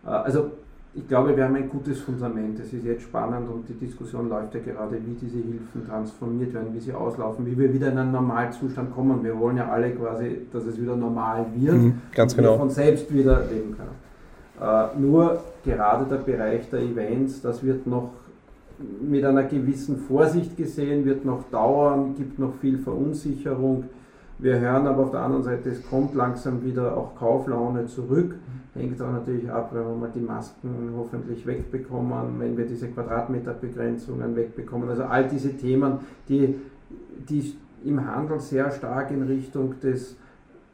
[SPEAKER 3] Äh, also ich glaube, wir haben ein gutes Fundament. Es ist jetzt spannend und die Diskussion läuft ja gerade, wie diese Hilfen transformiert werden, wie sie auslaufen, wie wir wieder in einen Normalzustand kommen. Wir wollen ja alle quasi, dass es wieder normal wird
[SPEAKER 1] mhm, ganz
[SPEAKER 3] und
[SPEAKER 1] genau.
[SPEAKER 3] wir von selbst wieder leben können. Äh, nur gerade der Bereich der Events, das wird noch mit einer gewissen Vorsicht gesehen, wird noch dauern, gibt noch viel Verunsicherung. Wir hören aber auf der anderen Seite, es kommt langsam wieder auch Kauflaune zurück. Hängt auch natürlich ab, wenn wir mal die Masken hoffentlich wegbekommen, wenn wir diese Quadratmeterbegrenzungen wegbekommen. Also all diese Themen, die, die im Handel sehr stark in Richtung des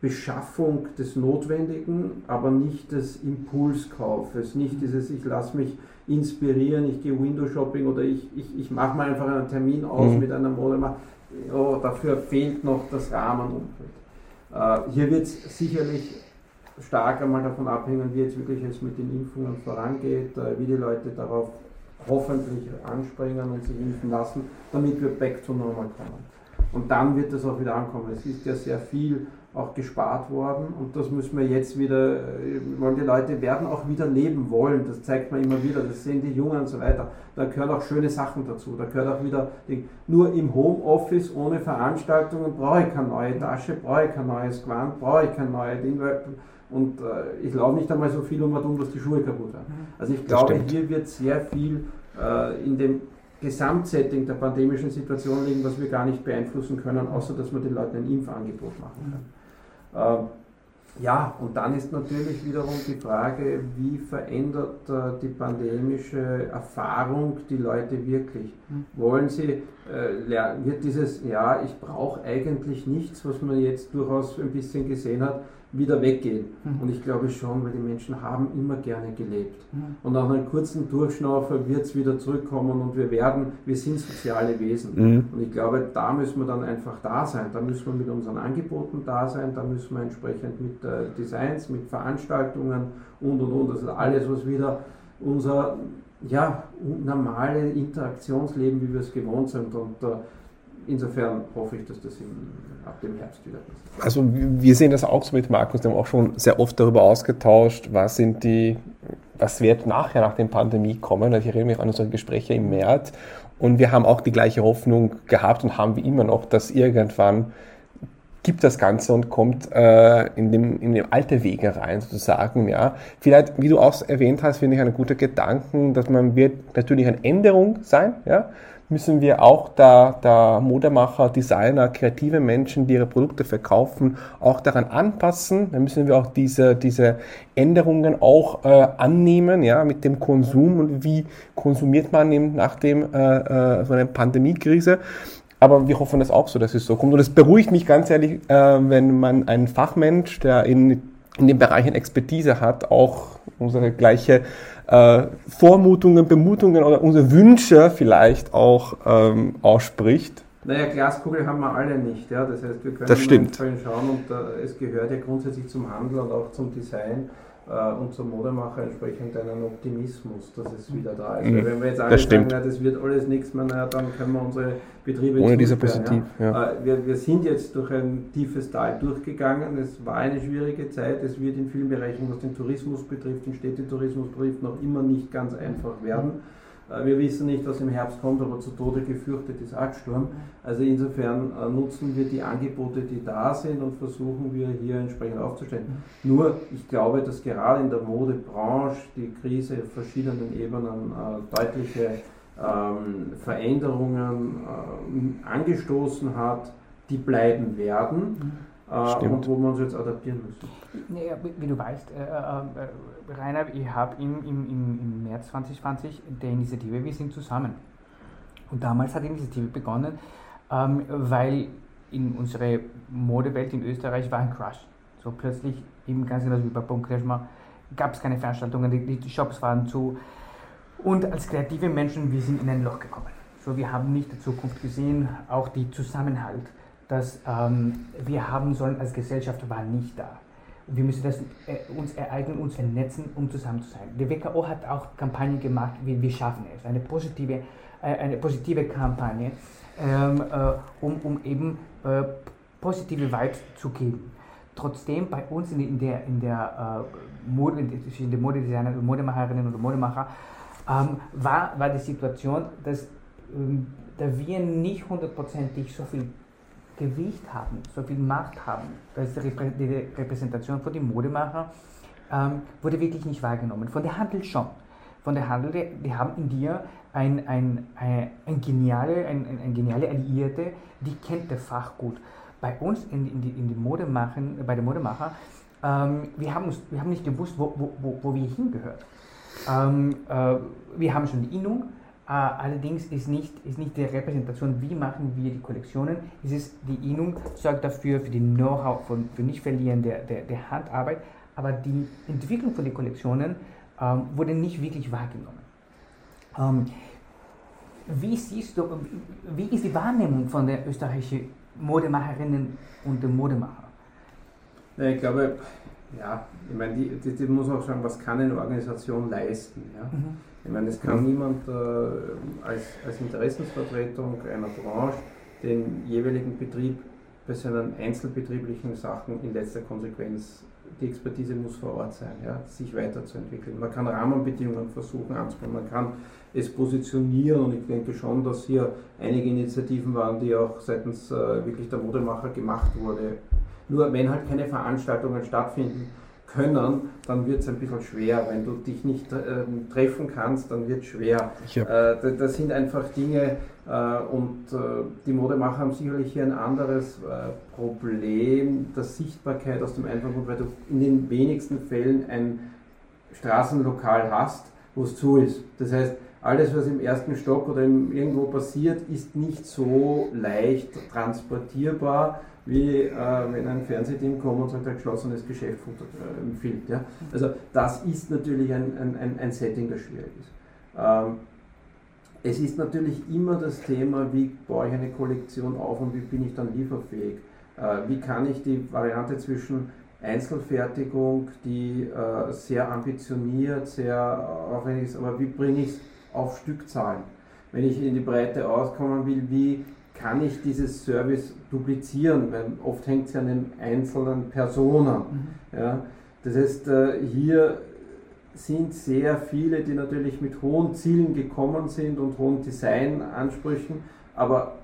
[SPEAKER 3] Beschaffung des Notwendigen, aber nicht des Impulskaufes, nicht dieses, ich lasse mich inspirieren, ich gehe Window-Shopping oder ich, ich, ich mache mal einfach einen Termin aus mhm. mit einer Mode. Oh, dafür fehlt noch das Rahmenumfeld. Äh, hier wird es sicherlich stark einmal davon abhängen, wie jetzt wirklich es mit den Impfungen vorangeht, äh, wie die Leute darauf hoffentlich anspringen und sich impfen lassen, damit wir back to normal kommen. Und dann wird es auch wieder ankommen. Es ist ja sehr viel auch gespart worden und das müssen wir jetzt wieder, äh, weil die Leute werden auch wieder leben wollen, das zeigt man immer wieder, das sehen die Jungen und so weiter. Da gehören auch schöne Sachen dazu, da gehört auch wieder, nur im Homeoffice ohne Veranstaltungen brauche ich keine neue Tasche, brauche ich kein neues Gewand, brauche ich keine neue Ding, und äh, ich laufe nicht einmal so viel um und dass die Schuhe kaputt sind. Mhm. Also ich glaube, hier wird sehr viel äh, in dem Gesamtsetting der pandemischen Situation liegen, was wir gar nicht beeinflussen können, außer dass wir den Leuten ein Impfangebot machen können. Mhm. Ja, und dann ist natürlich wiederum die Frage, wie verändert äh, die pandemische Erfahrung die Leute wirklich? Mhm. Wollen sie, äh, wird dieses, ja, ich brauche eigentlich nichts, was man jetzt durchaus ein bisschen gesehen hat, wieder weggehen. Mhm. Und ich glaube schon, weil die Menschen haben immer gerne gelebt. Mhm. Und nach einem kurzen Durchschnaufer wird es wieder zurückkommen und wir werden, wir sind soziale Wesen. Mhm. Und ich glaube, da müssen wir dann einfach da sein. Da müssen wir mit unseren Angeboten da sein, da müssen wir entsprechend mit äh, Designs, mit Veranstaltungen und und und. Also alles, was wieder unser ja, normale Interaktionsleben, wie wir es gewohnt sind. Und äh, insofern hoffe ich, dass das im, ab dem Herbst wieder passiert.
[SPEAKER 1] Also wir sehen das auch so mit Markus, wir haben auch schon sehr oft darüber ausgetauscht, was sind die, was wird nachher nach der Pandemie kommen. Ich erinnere mich an unsere Gespräche im März und wir haben auch die gleiche Hoffnung gehabt und haben wie immer noch, dass irgendwann gibt das Ganze und kommt äh, in, dem, in dem alte Wege rein, sozusagen. Ja. Vielleicht, wie du auch erwähnt hast, finde ich einen guten Gedanken, dass man wird natürlich eine Änderung sein, ja, müssen wir auch da, da Modemacher, Designer, kreative Menschen, die ihre Produkte verkaufen, auch daran anpassen. Dann müssen wir auch diese, diese Änderungen auch äh, annehmen, ja, mit dem Konsum und wie konsumiert man eben nach dem äh, äh, so einer Pandemiekrise. Aber wir hoffen das auch so, dass es so kommt. Und es beruhigt mich ganz ehrlich, äh, wenn man einen Fachmensch, der in, in den Bereichen Expertise hat, auch unsere gleiche äh, Vormutungen, Bemutungen oder unsere Wünsche vielleicht auch ähm, ausspricht.
[SPEAKER 3] Naja, Glaskugel haben wir alle nicht. Ja? Das heißt, wir können
[SPEAKER 1] das stimmt.
[SPEAKER 3] schauen und äh, es gehört ja grundsätzlich zum Handel und auch zum Design und zum Modemacher entsprechend einen Optimismus, dass es wieder da ist. Mhm. wenn wir jetzt alle das sagen, na, das wird alles nichts mehr, naja, dann können wir unsere Betriebe
[SPEAKER 1] Ohne diese Positiv.
[SPEAKER 3] Ja. Ja. Äh, wir, wir sind jetzt durch ein tiefes Tal durchgegangen. Es war eine schwierige Zeit. Es wird in vielen Bereichen, was den Tourismus betrifft, den Städtetourismus betrifft, noch immer nicht ganz einfach werden. Äh, wir wissen nicht, was im Herbst kommt, aber zu Tode gefürchtet ist Artsturm. Also insofern äh, nutzen wir die Angebote, die da sind und versuchen wir hier entsprechend aufzustellen. Nur, ich glaube, dass gerade in der Modebranche die Krise auf verschiedenen Ebenen äh, deutliche ähm, Veränderungen angestoßen hat, die bleiben werden. Mhm äh, und wo wir uns jetzt adaptieren müssen.
[SPEAKER 2] Naja, wie du weißt, äh, äh, Rainer, ich habe im, im, im März 2020 der Initiative Wir sind zusammen. Und damals hat die Initiative begonnen, ähm, weil in unserer Modewelt in Österreich war ein Crush. So plötzlich, eben ganz genau wie bei Punktklashma, gab es keine Veranstaltungen, die, die Shops waren zu. Und als kreative Menschen, wir sind in ein Loch gekommen. So, wir haben nicht die Zukunft gesehen, auch die Zusammenhalt dass ähm, wir haben sollen als Gesellschaft war nicht da. Wir müssen das, äh, uns ereignen, uns vernetzen, um zusammen zu sein. Die WKO hat auch Kampagnen gemacht, wie wir schaffen es, eine positive, äh, eine positive Kampagne, ähm, äh, um, um eben äh, positive Vibes zu geben. Trotzdem bei uns in, der, in der äh, Mode, in der Modedesigner, Modemacherinnen oder Modemacher, ähm, war, war die Situation, dass ähm, da wir nicht hundertprozentig so viel Gewicht haben, so viel Macht haben, das ist die Repräsentation von den Modemacher, ähm, wurde wirklich nicht wahrgenommen. Von der Handel schon. Von der Handel, die haben in dir ein, ein, ein, ein geniale, ein, ein, ein geniale Alliierte, die kennt das Fach gut. Bei uns in, in, die, in die Modemachen, bei den Modemacher, ähm, wir, haben uns, wir haben nicht gewusst, wo, wo, wo, wo wir hingehören. Ähm, äh, wir haben schon die Innung, allerdings ist nicht, ist nicht die Repräsentation, wie machen wir die Kollektionen, es ist die Innung, sorgt dafür für die Know-how, für nicht verlieren der, der, der Handarbeit, aber die Entwicklung von den Kollektionen ähm, wurde nicht wirklich wahrgenommen. Ähm, wie siehst du, wie ist die Wahrnehmung von den österreichischen Modemacherinnen und den Modemachern?
[SPEAKER 3] Ja, ich glaube, ja, ich meine, die, die, die, muss auch sagen, was kann eine Organisation leisten? Ja? Mhm. Ich meine, es kann niemand äh, als, als Interessensvertretung einer Branche den jeweiligen Betrieb bei seinen einzelbetrieblichen Sachen in letzter Konsequenz, die Expertise muss vor Ort sein, ja, sich weiterzuentwickeln. Man kann Rahmenbedingungen versuchen anzubauen, man kann es positionieren und ich denke schon, dass hier einige Initiativen waren, die auch seitens äh, wirklich der Modemacher gemacht wurde. Nur wenn halt keine Veranstaltungen stattfinden, können, dann wird es ein bisschen schwer. Wenn du dich nicht äh, treffen kannst, dann wird es schwer. Äh, das sind einfach Dinge äh, und äh, die Modemacher haben sicherlich hier ein anderes äh, Problem der Sichtbarkeit aus dem einfachen Grund, weil du in den wenigsten Fällen ein Straßenlokal hast, wo es zu ist. Das heißt, alles, was im ersten Stock oder irgendwo passiert, ist nicht so leicht transportierbar wie äh, wenn ein Fernsehteam kommt und sagt, ein geschlossenes Geschäft äh, empfiehlt. Ja? Also das ist natürlich ein, ein, ein Setting, das schwierig ist. Ähm, es ist natürlich immer das Thema, wie baue ich eine Kollektion auf und wie bin ich dann lieferfähig. Äh, wie kann ich die Variante zwischen Einzelfertigung, die äh, sehr ambitioniert, sehr aufwendig ist, aber wie bringe ich es auf Stückzahlen? Wenn ich in die Breite auskommen will, wie kann ich dieses Service duplizieren, weil oft hängt es ja an den einzelnen Personen. Mhm. Ja. Das heißt, äh, hier sind sehr viele, die natürlich mit hohen Zielen gekommen sind und hohen Designansprüchen, aber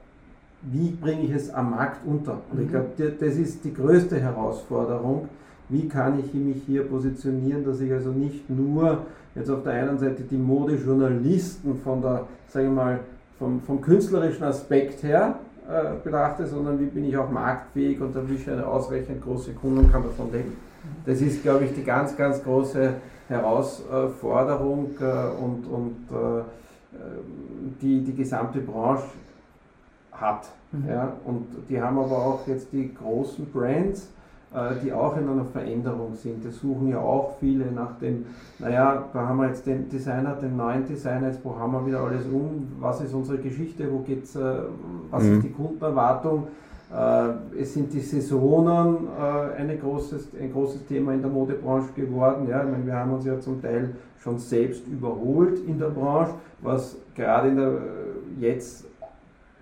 [SPEAKER 3] wie bringe ich es am Markt unter? Und ich mhm. glaube, das ist die größte Herausforderung. Wie kann ich mich hier positionieren, dass ich also nicht nur jetzt auf der einen Seite die Modejournalisten von der, sage ich mal, vom, vom künstlerischen Aspekt her äh, betrachte, sondern wie bin ich auch marktfähig und erwische eine ausreichend große Kunde und kann davon leben. Das ist, glaube ich, die ganz, ganz große Herausforderung äh, und, und äh, die die gesamte Branche hat. Mhm. Ja? Und die haben aber auch jetzt die großen Brands, die auch in einer Veränderung sind. Die suchen ja auch viele nach dem, naja, da haben wir jetzt den Designer, den neuen Designer, jetzt wo haben wir wieder alles um, was ist unsere Geschichte, wo geht's, äh, was mhm. ist die Kundenerwartung. Äh, es sind die Saisonen eine großes, ein großes Thema in der Modebranche geworden. Ja, ich meine, wir haben uns ja zum Teil schon selbst überholt in der Branche, was gerade in der, jetzt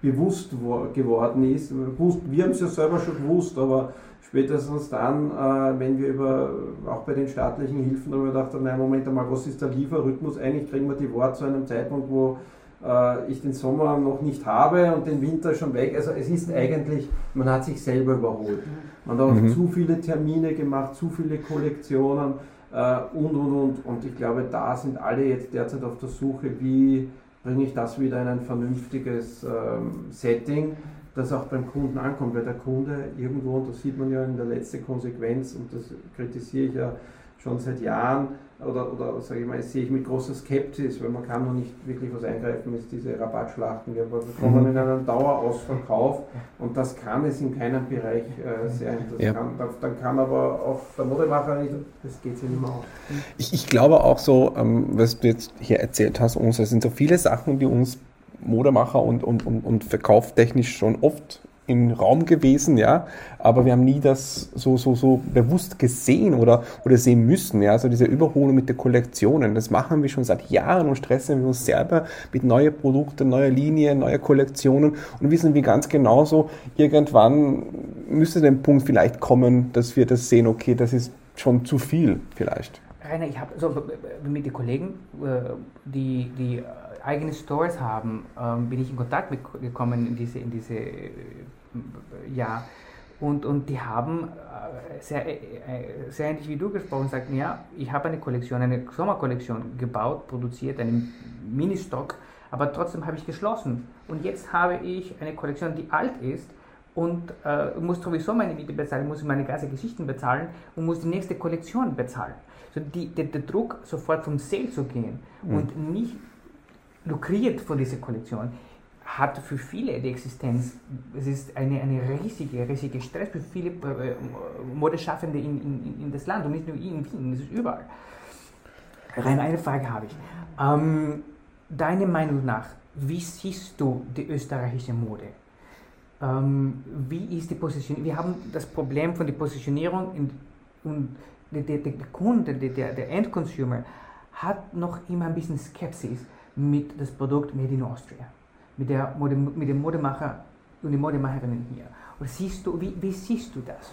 [SPEAKER 3] bewusst geworden ist. Wir haben es ja selber schon gewusst, aber spätestens dann, äh, wenn wir über, auch bei den staatlichen Hilfen darüber gedacht haben, nein, Moment einmal, was ist der Lieferrhythmus? Eigentlich kriegen wir die Worte zu einem Zeitpunkt, wo äh, ich den Sommer noch nicht habe und den Winter schon weg. Also es ist eigentlich, man hat sich selber überholt. Man hat auch mhm. zu viele Termine gemacht, zu viele Kollektionen äh, und, und, und. Und ich glaube, da sind alle jetzt derzeit auf der Suche, wie bringe ich das wieder in ein vernünftiges ähm, Setting das auch beim Kunden ankommt, weil der Kunde irgendwo, und das sieht man ja in der letzten Konsequenz, und das kritisiere ich ja schon seit Jahren, oder, oder sage ich mal, sehe ich mit großer Skepsis, weil man kann noch nicht wirklich was eingreifen, ist diese Rabattschlachten. Wir kommen mhm. in einen Dauerausverkauf und das kann es in keinem Bereich äh, sein. Ja. Kann, dann kann aber auch der Modemacher nicht, das geht sich nicht mehr aus.
[SPEAKER 1] Ich, ich glaube auch so, ähm, was du jetzt hier erzählt hast, uns, es sind so viele Sachen, die uns Modemacher und, und, und, und verkauftechnisch schon oft im Raum gewesen, ja, aber wir haben nie das so, so, so bewusst gesehen oder, oder sehen müssen, ja, also diese Überholung mit den Kollektionen, das machen wir schon seit Jahren und stressen wir uns selber mit neuen Produkten, neue Linien, neue Kollektionen. Und wissen wir ganz genauso, irgendwann müsste der Punkt vielleicht kommen, dass wir das sehen, okay, das ist schon zu viel vielleicht.
[SPEAKER 2] Rainer, ich habe so mit den Kollegen, äh, die, die eigene Stores haben, ähm, bin ich in Kontakt gekommen in diese, in diese äh, ja, und, und die haben äh, sehr, äh, sehr ähnlich wie du gesprochen, sagten, ja, ich habe eine Kollektion, eine Sommerkollektion gebaut, produziert, einen Ministock, aber trotzdem habe ich geschlossen. Und jetzt habe ich eine Kollektion, die alt ist und äh, muss sowieso meine Miete bezahlen, muss meine ganze Geschichten bezahlen und muss die nächste Kollektion bezahlen. So die, der, der Druck, sofort vom Sale zu gehen mhm. und nicht lukriert von dieser Kollektion, hat für viele die Existenz, es ist eine, eine riesige, riesige Stress für viele äh, Modeschaffende in, in, in das Land und nicht nur in Wien, das ist überall. Rein eine Frage habe ich. Ähm, deine Meinung nach, wie siehst du die österreichische Mode? Ähm, wie ist die Positionierung? Wir haben das Problem von der Positionierung in, und der, der, der Kunde, der, der Endconsumer hat noch immer ein bisschen Skepsis mit das Produkt Made in Austria, mit, der Mode, mit dem Modemacher und den Modemacherinnen hier. Oder siehst du, wie, wie siehst du das?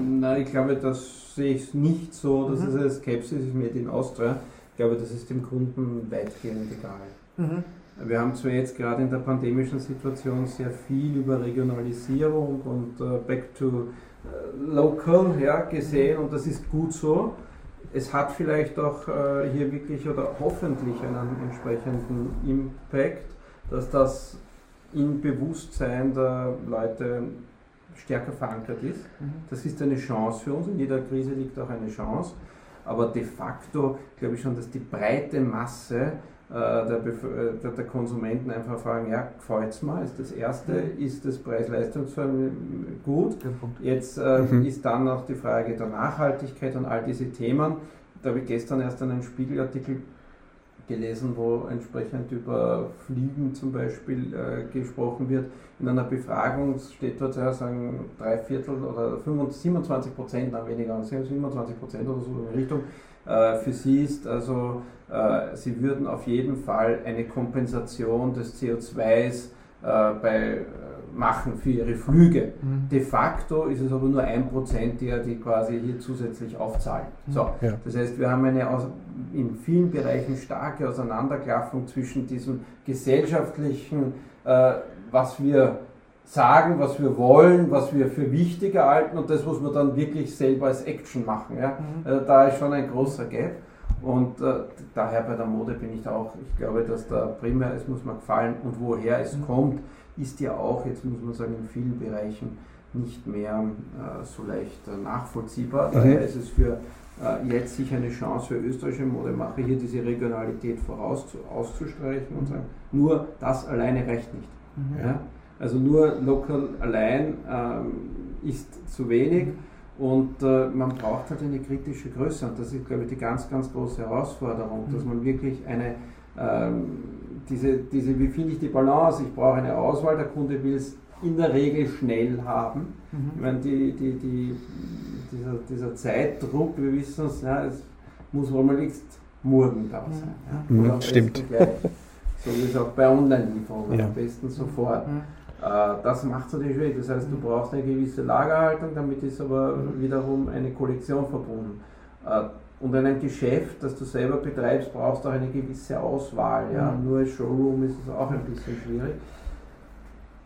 [SPEAKER 3] Nein, ich glaube, das sehe ich nicht so, dass mhm. es eine Skepsis ist Made in Austria. Ich glaube, das ist dem Kunden weitgehend egal. Mhm. Wir haben zwar jetzt gerade in der pandemischen Situation sehr viel über Regionalisierung und uh, Back to uh, Local ja, gesehen und das ist gut so. Es hat vielleicht auch uh, hier wirklich oder hoffentlich einen entsprechenden Impact, dass das im Bewusstsein der Leute stärker verankert ist. Mhm. Das ist eine Chance für uns. In jeder Krise liegt auch eine Chance. Aber de facto glaube ich schon, dass die breite Masse äh, der, äh, der, der, Konsumenten einfach fragen, ja, gefällt es mir, ist das Erste, mhm. ist das Preis-Leistungsverhältnis gut? Jetzt äh, mhm. ist dann noch die Frage der Nachhaltigkeit und all diese Themen. Da habe ich gestern erst einen Spiegelartikel gelesen, wo entsprechend über Fliegen zum Beispiel äh, gesprochen wird. In einer Befragung steht dort, ja, sagen drei Viertel oder 25, 27 Prozent, dann weniger, 27 Prozent oder so in Richtung, äh, für sie ist also äh, sie würden auf jeden Fall eine Kompensation des CO2s äh, bei, machen für ihre Flüge. Mhm. De facto ist es aber nur ein Prozent, der die quasi hier zusätzlich aufzahlen. Mhm. So, ja. Das heißt, wir haben eine in vielen Bereichen starke Auseinanderklaffung zwischen diesem gesellschaftlichen, äh, was wir sagen, was wir wollen, was wir für wichtig halten und das muss man dann wirklich selber als Action machen. Ja? Mhm. Also da ist schon ein großer Gap. Und äh, daher bei der Mode bin ich auch, ich glaube, dass da primär, es muss mir gefallen und woher es mhm. kommt, ist ja auch, jetzt muss man sagen, in vielen Bereichen nicht mehr äh, so leicht äh, nachvollziehbar. Mhm. Daher ist es für äh, jetzt sicher eine Chance für österreichische Modemacher, hier diese Regionalität voraus auszustreichen und sagen, nur das alleine reicht nicht. Mhm. Ja? Also nur lokal allein ähm, ist zu wenig. Und äh, man braucht halt eine kritische Größe und das ist, glaube ich, die ganz, ganz große Herausforderung, dass man wirklich eine, ähm, diese, diese, wie finde ich die Balance? Ich brauche eine Auswahl, der Kunde will es in der Regel schnell haben. Mhm. Ich meine, die, die, die, dieser, dieser Zeitdruck, wir wissen es, ja, es muss wohl mal jetzt morgen da sein. Ja.
[SPEAKER 1] Mhm. Stimmt.
[SPEAKER 3] So wie es auch bei Online-Lieferungen, am besten sofort. Mhm. Äh, das macht es natürlich schwierig. Das heißt, du mhm. brauchst eine gewisse Lagerhaltung, damit ist aber mhm. wiederum eine Kollektion verbunden. Äh, und in einem Geschäft, das du selber betreibst, brauchst du auch eine gewisse Auswahl. Ja? Mhm. Nur als Showroom ist es auch ein bisschen schwierig.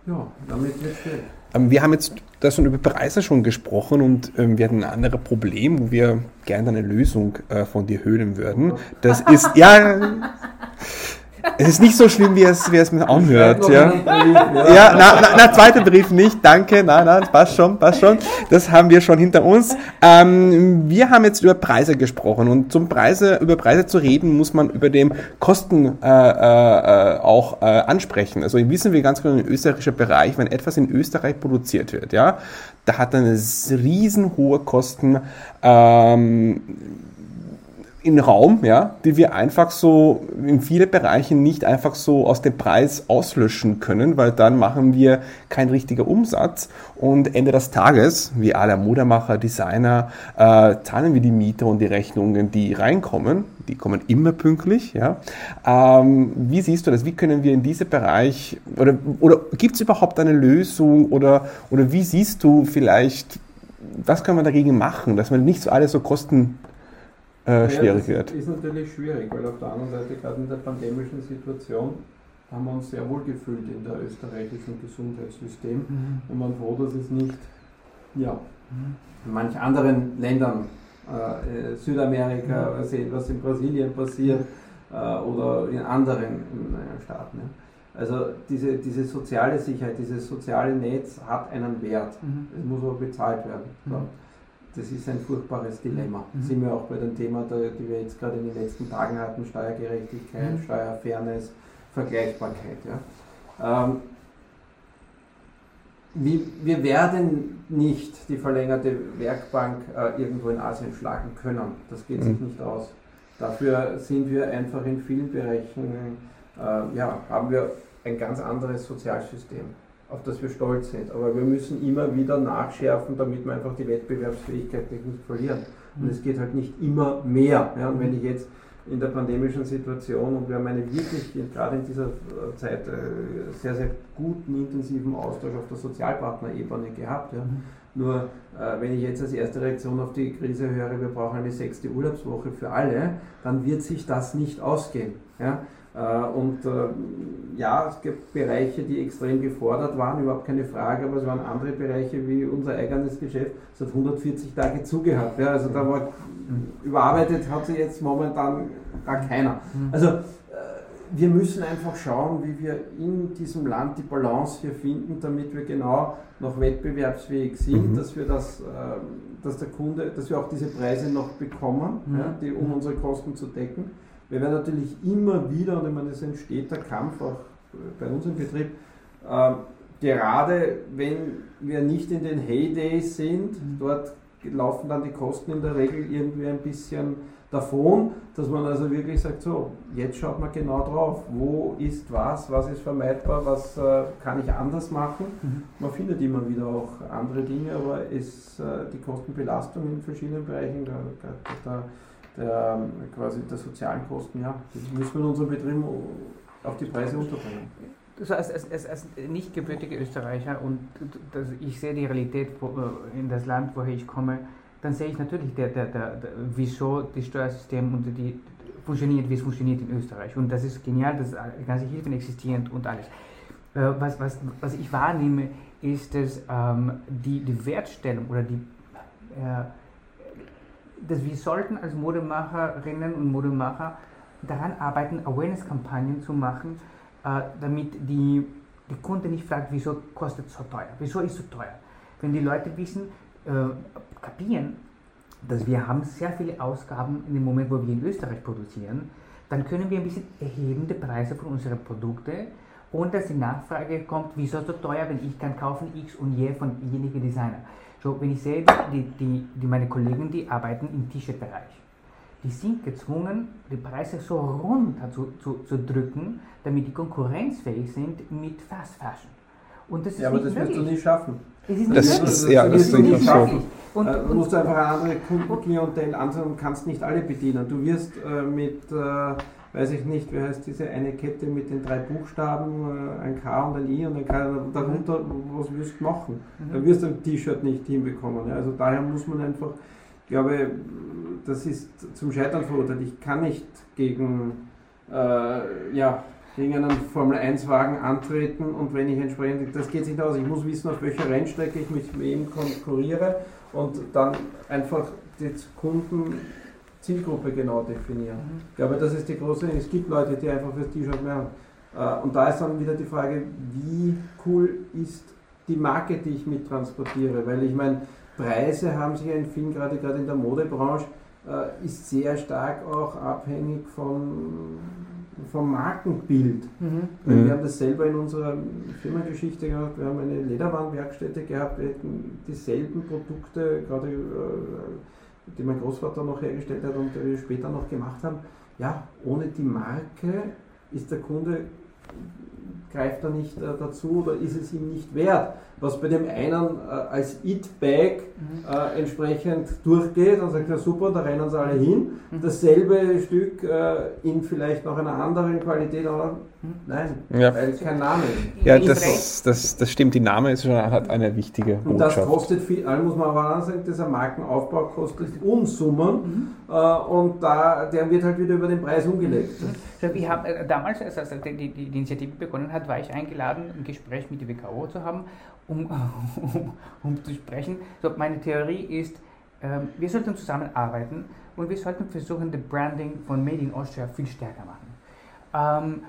[SPEAKER 3] Ja, damit wird es schwierig.
[SPEAKER 1] Ähm, wir haben jetzt da schon über Preise schon gesprochen und ähm, wir hatten ein anderes Problem, wo wir gerne eine Lösung äh, von dir hören würden. Das ist, ja, Es ist nicht so schlimm, wie es, wie es mir anhört. Ja, ja. na, na, na, zweiter Brief nicht, danke, nein, nein, passt schon, passt schon. Das haben wir schon hinter uns. Ähm, wir haben jetzt über Preise gesprochen und zum Preise, über Preise zu reden, muss man über den Kosten äh, äh, auch äh, ansprechen. Also wissen wir ganz genau im österreichischen Bereich, wenn etwas in Österreich produziert wird, ja, da hat eine riesen hohe Kosten. Ähm, in Raum, ja, die wir einfach so in viele Bereichen nicht einfach so aus dem Preis auslöschen können, weil dann machen wir keinen richtigen Umsatz und Ende des Tages, wie alle Modemacher, Designer, äh, zahlen wir die Miete und die Rechnungen, die reinkommen. Die kommen immer pünktlich, ja. Ähm, wie siehst du das? Wie können wir in diesem Bereich oder, oder gibt es überhaupt eine Lösung oder, oder wie siehst du vielleicht, was kann man dagegen machen, dass man nicht so alles so kosten äh, schwierig
[SPEAKER 3] ja,
[SPEAKER 1] wird.
[SPEAKER 3] ist natürlich schwierig, weil auf der anderen Seite, gerade in der pandemischen Situation, haben wir uns sehr wohl gefühlt in der österreichischen Gesundheitssystem mhm. und man froh, dass es nicht ja, mhm. in manch anderen Ländern, äh, Südamerika, mhm. sehen, was in Brasilien passiert äh, oder in anderen in, äh, Staaten. Ja. Also diese, diese soziale Sicherheit, dieses soziale Netz hat einen Wert. Mhm. Es muss aber bezahlt werden. So. Das ist ein furchtbares Dilemma. Mhm. Sind wir auch bei dem Thema, die wir jetzt gerade in den letzten Tagen hatten, Steuergerechtigkeit, mhm. Steuerfairness, Vergleichbarkeit. Ja. Ähm, wir werden nicht die verlängerte Werkbank äh, irgendwo in Asien schlagen können. Das geht sich mhm. nicht aus. Dafür sind wir einfach in vielen Bereichen, äh, ja, haben wir ein ganz anderes Sozialsystem, auf das wir stolz sind. Aber wir müssen immer wieder nachschärfen, damit wir einfach die Wettbewerbsfähigkeit nicht verlieren. Und es geht halt nicht immer mehr. Ja, und wenn ich jetzt in der pandemischen Situation und wir haben einen wirklich, gerade in dieser Zeit, äh, sehr, sehr guten, intensiven Austausch auf der Sozialpartnerebene gehabt. Ja. Nur äh, wenn ich jetzt als erste Reaktion auf die Krise höre, wir brauchen eine sechste Urlaubswoche für alle, dann wird sich das nicht ausgehen. Ja. Äh, und äh, ja, es gibt Bereiche, die extrem gefordert waren, überhaupt keine Frage, aber es waren andere Bereiche wie unser eigenes Geschäft, es hat 140 Tage zugehabt. Ja, also da war überarbeitet hat sie jetzt momentan gar keiner. Mhm. Also äh, wir müssen einfach schauen, wie wir in diesem Land die Balance hier finden, damit wir genau noch wettbewerbsfähig sind, mhm. dass wir das, dass der Kunde, dass wir auch diese Preise noch bekommen, mhm. ja, die, um unsere Kosten zu decken wir werden natürlich immer wieder, und ich meine, es entsteht der Kampf auch bei uns im Betrieb, äh, gerade wenn wir nicht in den Heydays sind, mhm. dort laufen dann die Kosten in der Regel irgendwie ein bisschen davon, dass man also wirklich sagt, so, jetzt schaut man genau drauf, wo ist was, was ist vermeidbar, was äh, kann ich anders machen. Mhm. Man findet immer wieder auch andere Dinge, aber es, äh, die Kostenbelastung in verschiedenen Bereichen, da, da, der, quasi der sozialen Kosten, ja, das müssen wir in unserem Betrieb auf die Preise unterbringen.
[SPEAKER 2] Also als, als, als nicht gebürtiger Österreicher und das, ich sehe die Realität in das Land, woher ich komme, dann sehe ich natürlich, der, der, der, der, wieso das Steuersystem und die funktioniert, wie es funktioniert in Österreich. Und das ist genial, dass ganze Hilfen existieren und alles. Äh, was, was, was ich wahrnehme, ist, dass ähm, die, die Wertstellung oder die äh, dass wir sollten als Modemacherinnen und Modemacher daran arbeiten, Awareness-Kampagnen zu machen, äh, damit die, die Kunde nicht fragt, wieso kostet es so teuer, wieso ist es so teuer. Wenn die Leute wissen, äh, kapieren, dass wir haben sehr viele Ausgaben in dem Moment, wo wir in Österreich produzieren, dann können wir ein bisschen erhebende Preise von unseren Produkten, ohne dass die Nachfrage kommt, wieso so teuer, wenn ich kann kaufen X und Y von jenigen Designer. So, wenn ich sehe, die, die, die meine Kollegen, die arbeiten im T-Shirt-Bereich, die sind gezwungen, die Preise so runter zu, zu, zu drücken, damit die konkurrenzfähig sind mit Fast Fashion.
[SPEAKER 3] Und das ist ja, aber das wirst du nicht schaffen.
[SPEAKER 2] Es ist nicht das,
[SPEAKER 3] möglich. Das, ja, das, das du nicht schaffen. Und, äh, du musst einfach eine andere ansehen und kannst nicht alle bedienen. Du wirst äh, mit äh, weiß ich nicht, wie heißt diese eine Kette mit den drei Buchstaben, äh, ein K und ein I und ein K, darunter, was wirst du machen? Mhm. Dann wirst du ein T-Shirt nicht hinbekommen. Also daher muss man einfach, ich glaube, das ist zum Scheitern verurteilt. Ich kann nicht gegen, äh, ja, gegen einen Formel-1-Wagen antreten und wenn ich entsprechend, das geht nicht aus, ich muss wissen, auf welcher Rennstrecke ich mit wem konkurriere und dann einfach die Kunden Zielgruppe genau definieren. Mhm. Ich glaube, das ist die große, es gibt Leute, die einfach fürs T-Shirt mehr haben. Äh, und da ist dann wieder die Frage, wie cool ist die Marke, die ich mittransportiere? Weil ich meine, Preise haben sich ja in vielen, gerade gerade in der Modebranche, äh, ist sehr stark auch abhängig von, vom Markenbild. Mhm. Wir mhm. haben das selber in unserer Firmengeschichte gehabt, wir haben eine Lederwarenwerkstätte gehabt, wir hätten dieselben Produkte, gerade äh, die mein Großvater noch hergestellt hat und die wir später noch gemacht haben, ja, ohne die Marke ist der Kunde, greift er nicht äh, dazu oder ist es ihm nicht wert was bei dem einen äh, als It-Bag mhm. äh, entsprechend durchgeht, dann sagt er super, da rennen sie alle hin. Mhm. Dasselbe Stück äh, in vielleicht noch einer anderen Qualität, aber mhm. nein, ja. weil kein Name
[SPEAKER 1] ist. Ja, das, das, das stimmt, die Name ist schon hat eine wichtige
[SPEAKER 3] Botschaft. Und das kostet viel, muss man aber auch sagen, dieser Markenaufbau kostet Unsummen mhm. äh, und da, der wird halt wieder über den Preis umgelegt.
[SPEAKER 2] Mhm. Ich habe äh, damals, als die, die, die Initiative begonnen hat, war ich eingeladen, ein Gespräch mit der WKO zu haben (laughs) um, um, zu sprechen. So, meine Theorie ist, ähm, wir sollten zusammenarbeiten und wir sollten versuchen, das Branding von Made in Austria viel stärker machen. Ähm,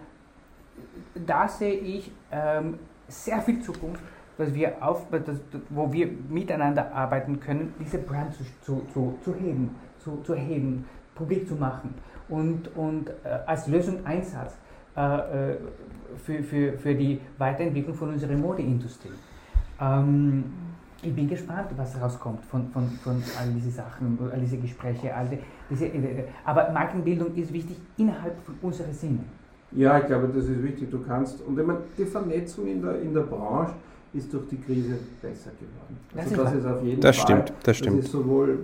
[SPEAKER 2] da sehe ich ähm, sehr viel Zukunft, dass wir auf, das, wo wir miteinander arbeiten können, diese Brand zu, zu, zu, zu heben, zu, zu heben, publik zu machen und, und äh, als Lösung Einsatz äh, für, für, für die Weiterentwicklung von unserer Modeindustrie. Ähm, ich bin gespannt, was rauskommt von, von, von all diese Sachen, all diese Gespräche. All die, diese, aber Markenbildung ist wichtig innerhalb von unserer Sinne.
[SPEAKER 3] Ja, ich glaube, das ist wichtig. Du kannst, und ich meine, die Vernetzung in der, in der Branche ist durch die Krise besser geworden.
[SPEAKER 2] Also das, das ist auf
[SPEAKER 1] jeden das Fall. Stimmt, das stimmt. Das
[SPEAKER 3] ist sowohl,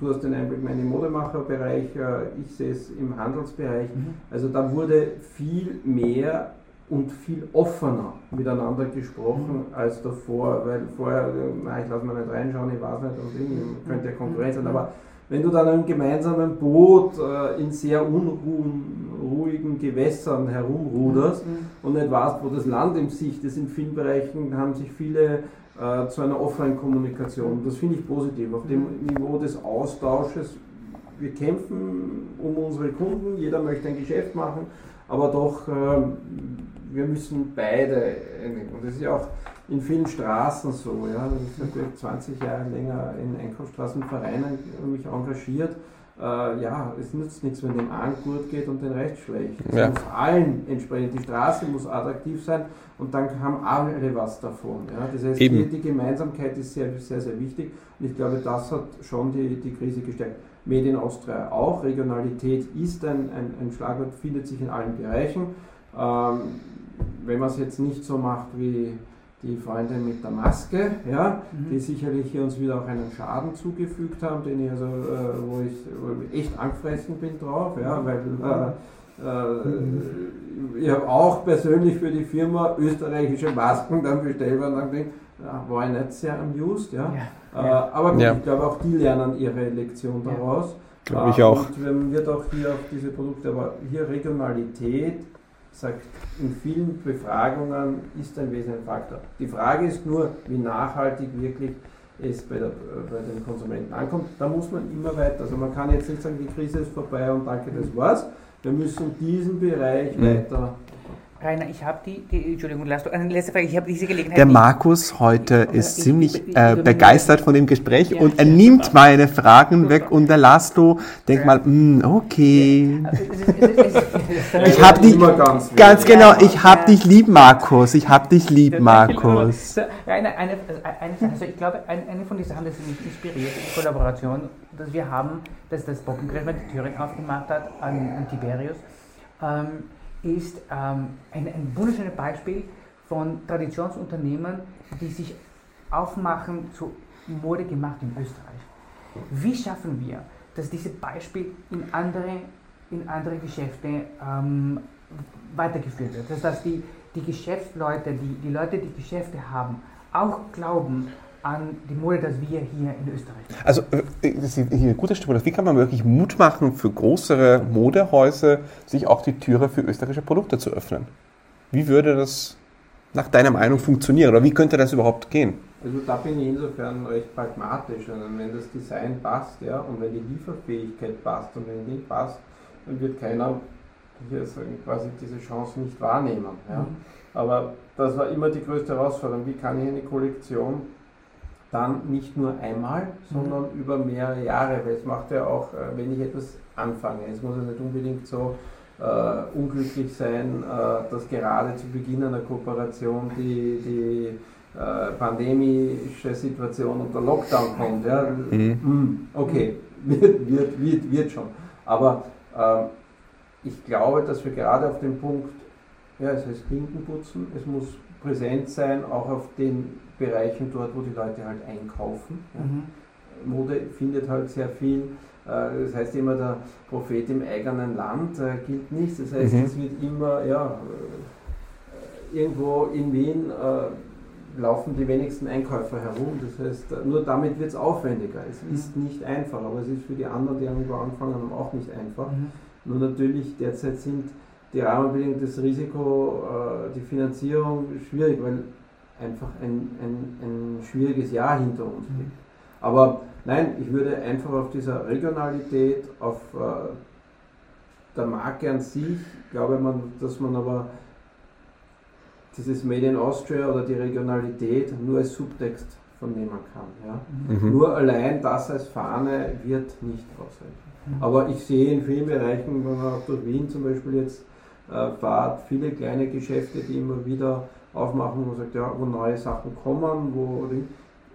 [SPEAKER 3] du hast den Einblick in den Modemacherbereich, äh, ich sehe es im Handelsbereich. Mhm. Also da wurde viel mehr und viel offener miteinander gesprochen mhm. als davor, weil vorher, na, ich lasse mal nicht reinschauen, ich weiß nicht, und könnte ja Konkurrenz sein, mhm. aber wenn du dann im gemeinsamen Boot äh, in sehr unruhigen Gewässern herumruderst mhm. und nicht weißt, wo das Land im Sicht ist, in vielen Bereichen haben sich viele äh, zu einer offenen Kommunikation. Das finde ich positiv. Auf dem mhm. Niveau des Austausches, wir kämpfen um unsere Kunden, jeder möchte ein Geschäft machen, aber doch, äh, wir müssen beide, und das ist ja auch in vielen Straßen so. Ja. Ich habe 20 Jahre länger in Einkaufsstraßenvereinen mich engagiert. Äh, ja, es nützt nichts, wenn dem einen gut geht und den Recht schlecht. Es ja. muss allen entsprechend, die Straße muss attraktiv sein und dann haben alle was davon. Ja. Das heißt, die, die, Gemeinsamkeit ist sehr, sehr, sehr wichtig und ich glaube, das hat schon die, die Krise gestärkt. Medien Austria auch, Regionalität ist ein, ein, ein Schlagwort, findet sich in allen Bereichen. Ähm, wenn man es jetzt nicht so macht wie die Freundin mit der Maske, ja, mhm. die sicherlich hier uns wieder auch einen Schaden zugefügt haben, den ich also, äh, wo, ich, wo, ich, echt angefressen bin drauf, ja, weil äh, äh, ich habe auch persönlich für die Firma österreichische Masken dann bestellt und dann denke ja, war ich nicht sehr amused, ja. ja. Äh, aber gut, ja. ich glaube auch die lernen ihre Lektion daraus.
[SPEAKER 1] Glaube ich auch.
[SPEAKER 3] Und man wird auch hier auf diese Produkte, aber hier Regionalität sagt, in vielen Befragungen ist ein wesentlicher Faktor. Die Frage ist nur, wie nachhaltig wirklich es bei, der, bei, den Konsumenten ankommt. Da muss man immer weiter. Also man kann jetzt nicht sagen, die Krise ist vorbei und danke, das war's. Wir müssen diesen Bereich mhm. weiter
[SPEAKER 2] Rainer, ich habe die, die, Entschuldigung, lass du, eine letzte Frage, ich habe diese Gelegenheit.
[SPEAKER 1] Der Markus heute ich, ist ich, ziemlich ich, äh, begeistert von dem Gespräch ja, und er nimmt super. meine Fragen super. weg und der Lasto denkt ja. mal, mm, okay. ich habe dich, ganz, ganz genau, ich habe dich lieb, Markus, ich habe dich lieb, Markus.
[SPEAKER 2] Eine, eine, eine, also ich glaube, eine von den Sachen, die mich inspiriert, die Kollaboration, dass wir haben, dass das Bockengriff die Türen aufgemacht hat an, an Tiberius, ähm, ist ähm, ein, ein wunderschönes Beispiel von Traditionsunternehmen, die sich aufmachen zu Mode gemacht in Österreich. Wie schaffen wir, dass dieses Beispiel in andere, in andere Geschäfte ähm, weitergeführt wird? Das heißt, die, die Geschäftsleute, die, die Leute, die Geschäfte haben, auch glauben, an die Mode, das wir hier in Österreich
[SPEAKER 1] machen. Also, äh, das ist hier ein gutes Stichwort. Wie kann man wirklich Mut machen, für größere Modehäuser sich auch die Türe für österreichische Produkte zu öffnen? Wie würde das nach deiner Meinung funktionieren oder wie könnte das überhaupt gehen?
[SPEAKER 3] Also da bin ich insofern recht pragmatisch. Und wenn das Design passt ja, und wenn die Lieferfähigkeit passt und wenn die nicht passt, dann wird keiner hier sagen, quasi diese Chance nicht wahrnehmen. Ja. Mhm. Aber das war immer die größte Herausforderung. Wie kann ich eine Kollektion dann nicht nur einmal, sondern mhm. über mehrere Jahre, weil es macht ja auch, äh, wenn ich etwas anfange, es muss ja nicht unbedingt so äh, unglücklich sein, äh, dass gerade zu Beginn einer Kooperation die, die äh, pandemische Situation und der Lockdown kommt. Ja? Mhm. Hm, okay, (laughs) wird, wird, wird, wird schon. Aber äh, ich glaube, dass wir gerade auf dem Punkt, ja, es heißt Klinken putzen, es muss präsent sein, auch auf den Bereichen dort, wo die Leute halt einkaufen. Mhm. Mode findet halt sehr viel. Äh, das heißt immer, der Prophet im eigenen Land äh, gilt nicht. Das heißt, mhm. es wird immer, ja, äh, irgendwo in Wien laufen die wenigsten Einkäufer herum. Das heißt, nur damit wird es aufwendiger. Es mhm. ist nicht einfach, aber es ist für die anderen, die irgendwo anfangen haben, auch nicht einfach. Mhm. Nur natürlich, derzeit sind die Rahmenbedingungen, das Risiko, die Finanzierung schwierig, weil einfach ein, ein, ein schwieriges Jahr hinter uns liegt. Mhm. Aber nein, ich würde einfach auf dieser Regionalität, auf äh, der Marke an sich, glaube man, dass man aber dieses Made in Austria oder die Regionalität nur als Subtext vernehmen kann. Ja? Mhm. Nur allein das als Fahne wird nicht ausreichen. Mhm. Aber ich sehe in vielen Bereichen, wenn man auch durch Wien zum Beispiel jetzt äh, fahrt, viele kleine Geschäfte, die immer wieder aufmachen, wo sagt, ja, wo neue Sachen kommen, wo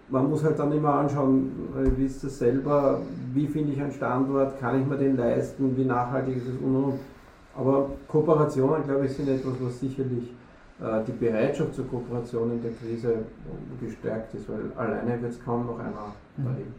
[SPEAKER 3] man muss halt dann immer anschauen, wie ist das selber, wie finde ich einen Standort, kann ich mir den leisten, wie nachhaltig ist es und und. Aber Kooperationen, glaube ich, sind etwas, was sicherlich die Bereitschaft zur Kooperation in der Krise gestärkt ist, weil alleine wird es kaum noch einer
[SPEAKER 1] erleben.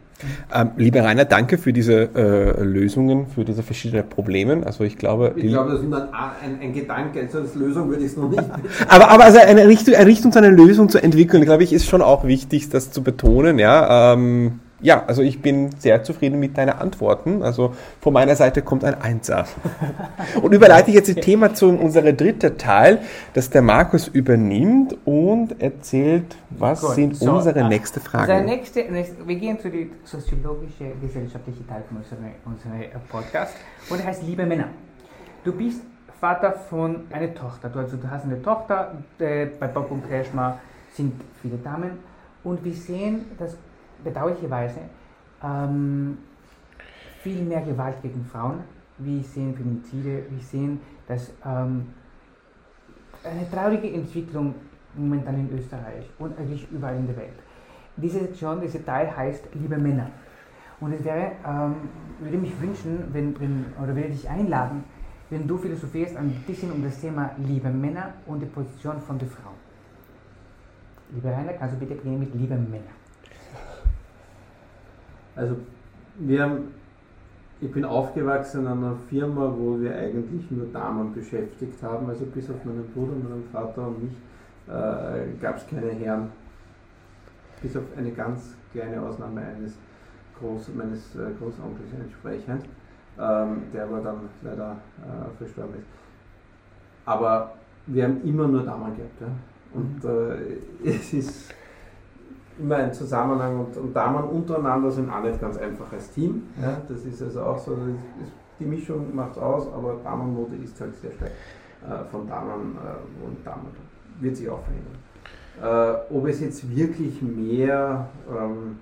[SPEAKER 1] Ähm, lieber Rainer, danke für diese äh, Lösungen, für diese verschiedenen Probleme. Also ich glaube,
[SPEAKER 3] ich glaube, das ist ein, ein, ein Gedanke, also als Lösung würde ich es noch nicht. (laughs)
[SPEAKER 1] aber, aber also eine Richtung, eine Richtung zu einer Lösung zu entwickeln, glaube ich, ist schon auch wichtig, das zu betonen. Ja. Ähm, ja, also ich bin sehr zufrieden mit deinen Antworten. Also von meiner Seite kommt ein Einser. (laughs) Und überleite ich jetzt das Thema zu unserem dritten Teil, das der Markus übernimmt und erzählt, was Gut, sind so, unsere uh, nächste Fragen.
[SPEAKER 2] Nächste, nächste, wir gehen zu dem soziologischen, gesellschaftlichen Teil von unserem, unserem Podcast und er heißt Liebe Männer. Du bist Vater von einer Tochter. Du, also, du hast eine Tochter, äh, bei Bob und Kretschmer sind viele Damen und wir sehen, dass bedauerlicherweise ähm, viel mehr Gewalt gegen Frauen. Wir sehen Femizide, wir sehen, dass ähm, eine traurige Entwicklung momentan in Österreich und eigentlich überall in der Welt. Diese Sektion, dieser Teil heißt Liebe Männer. Und es wäre, ähm, würde mich wünschen, wenn, wenn, oder würde dich einladen, wenn du philosophierst ein bisschen um das Thema Liebe Männer und die Position von der Frau. Liebe Rainer, kannst du bitte beginnen mit Liebe Männer?
[SPEAKER 3] Also wir haben, ich bin aufgewachsen in einer Firma, wo wir eigentlich nur Damen beschäftigt haben, also bis auf meinen Bruder, meinen Vater und mich äh, gab es keine Herren. Bis auf eine ganz kleine Ausnahme eines Groß, meines äh, Großonkels entsprechend, ähm, der aber dann leider äh, verstorben ist. Aber wir haben immer nur Damen gehabt. Ja? Und äh, (laughs) es ist immer ein Zusammenhang und, und Damen untereinander sind auch nicht ganz einfach als Team. Ja, das ist also auch so, ist, die Mischung macht aus, aber Damenmode ist halt sehr stark äh, von Damen äh, und Damen. Wird sich auch verändern. Äh, ob es jetzt wirklich mehr ähm,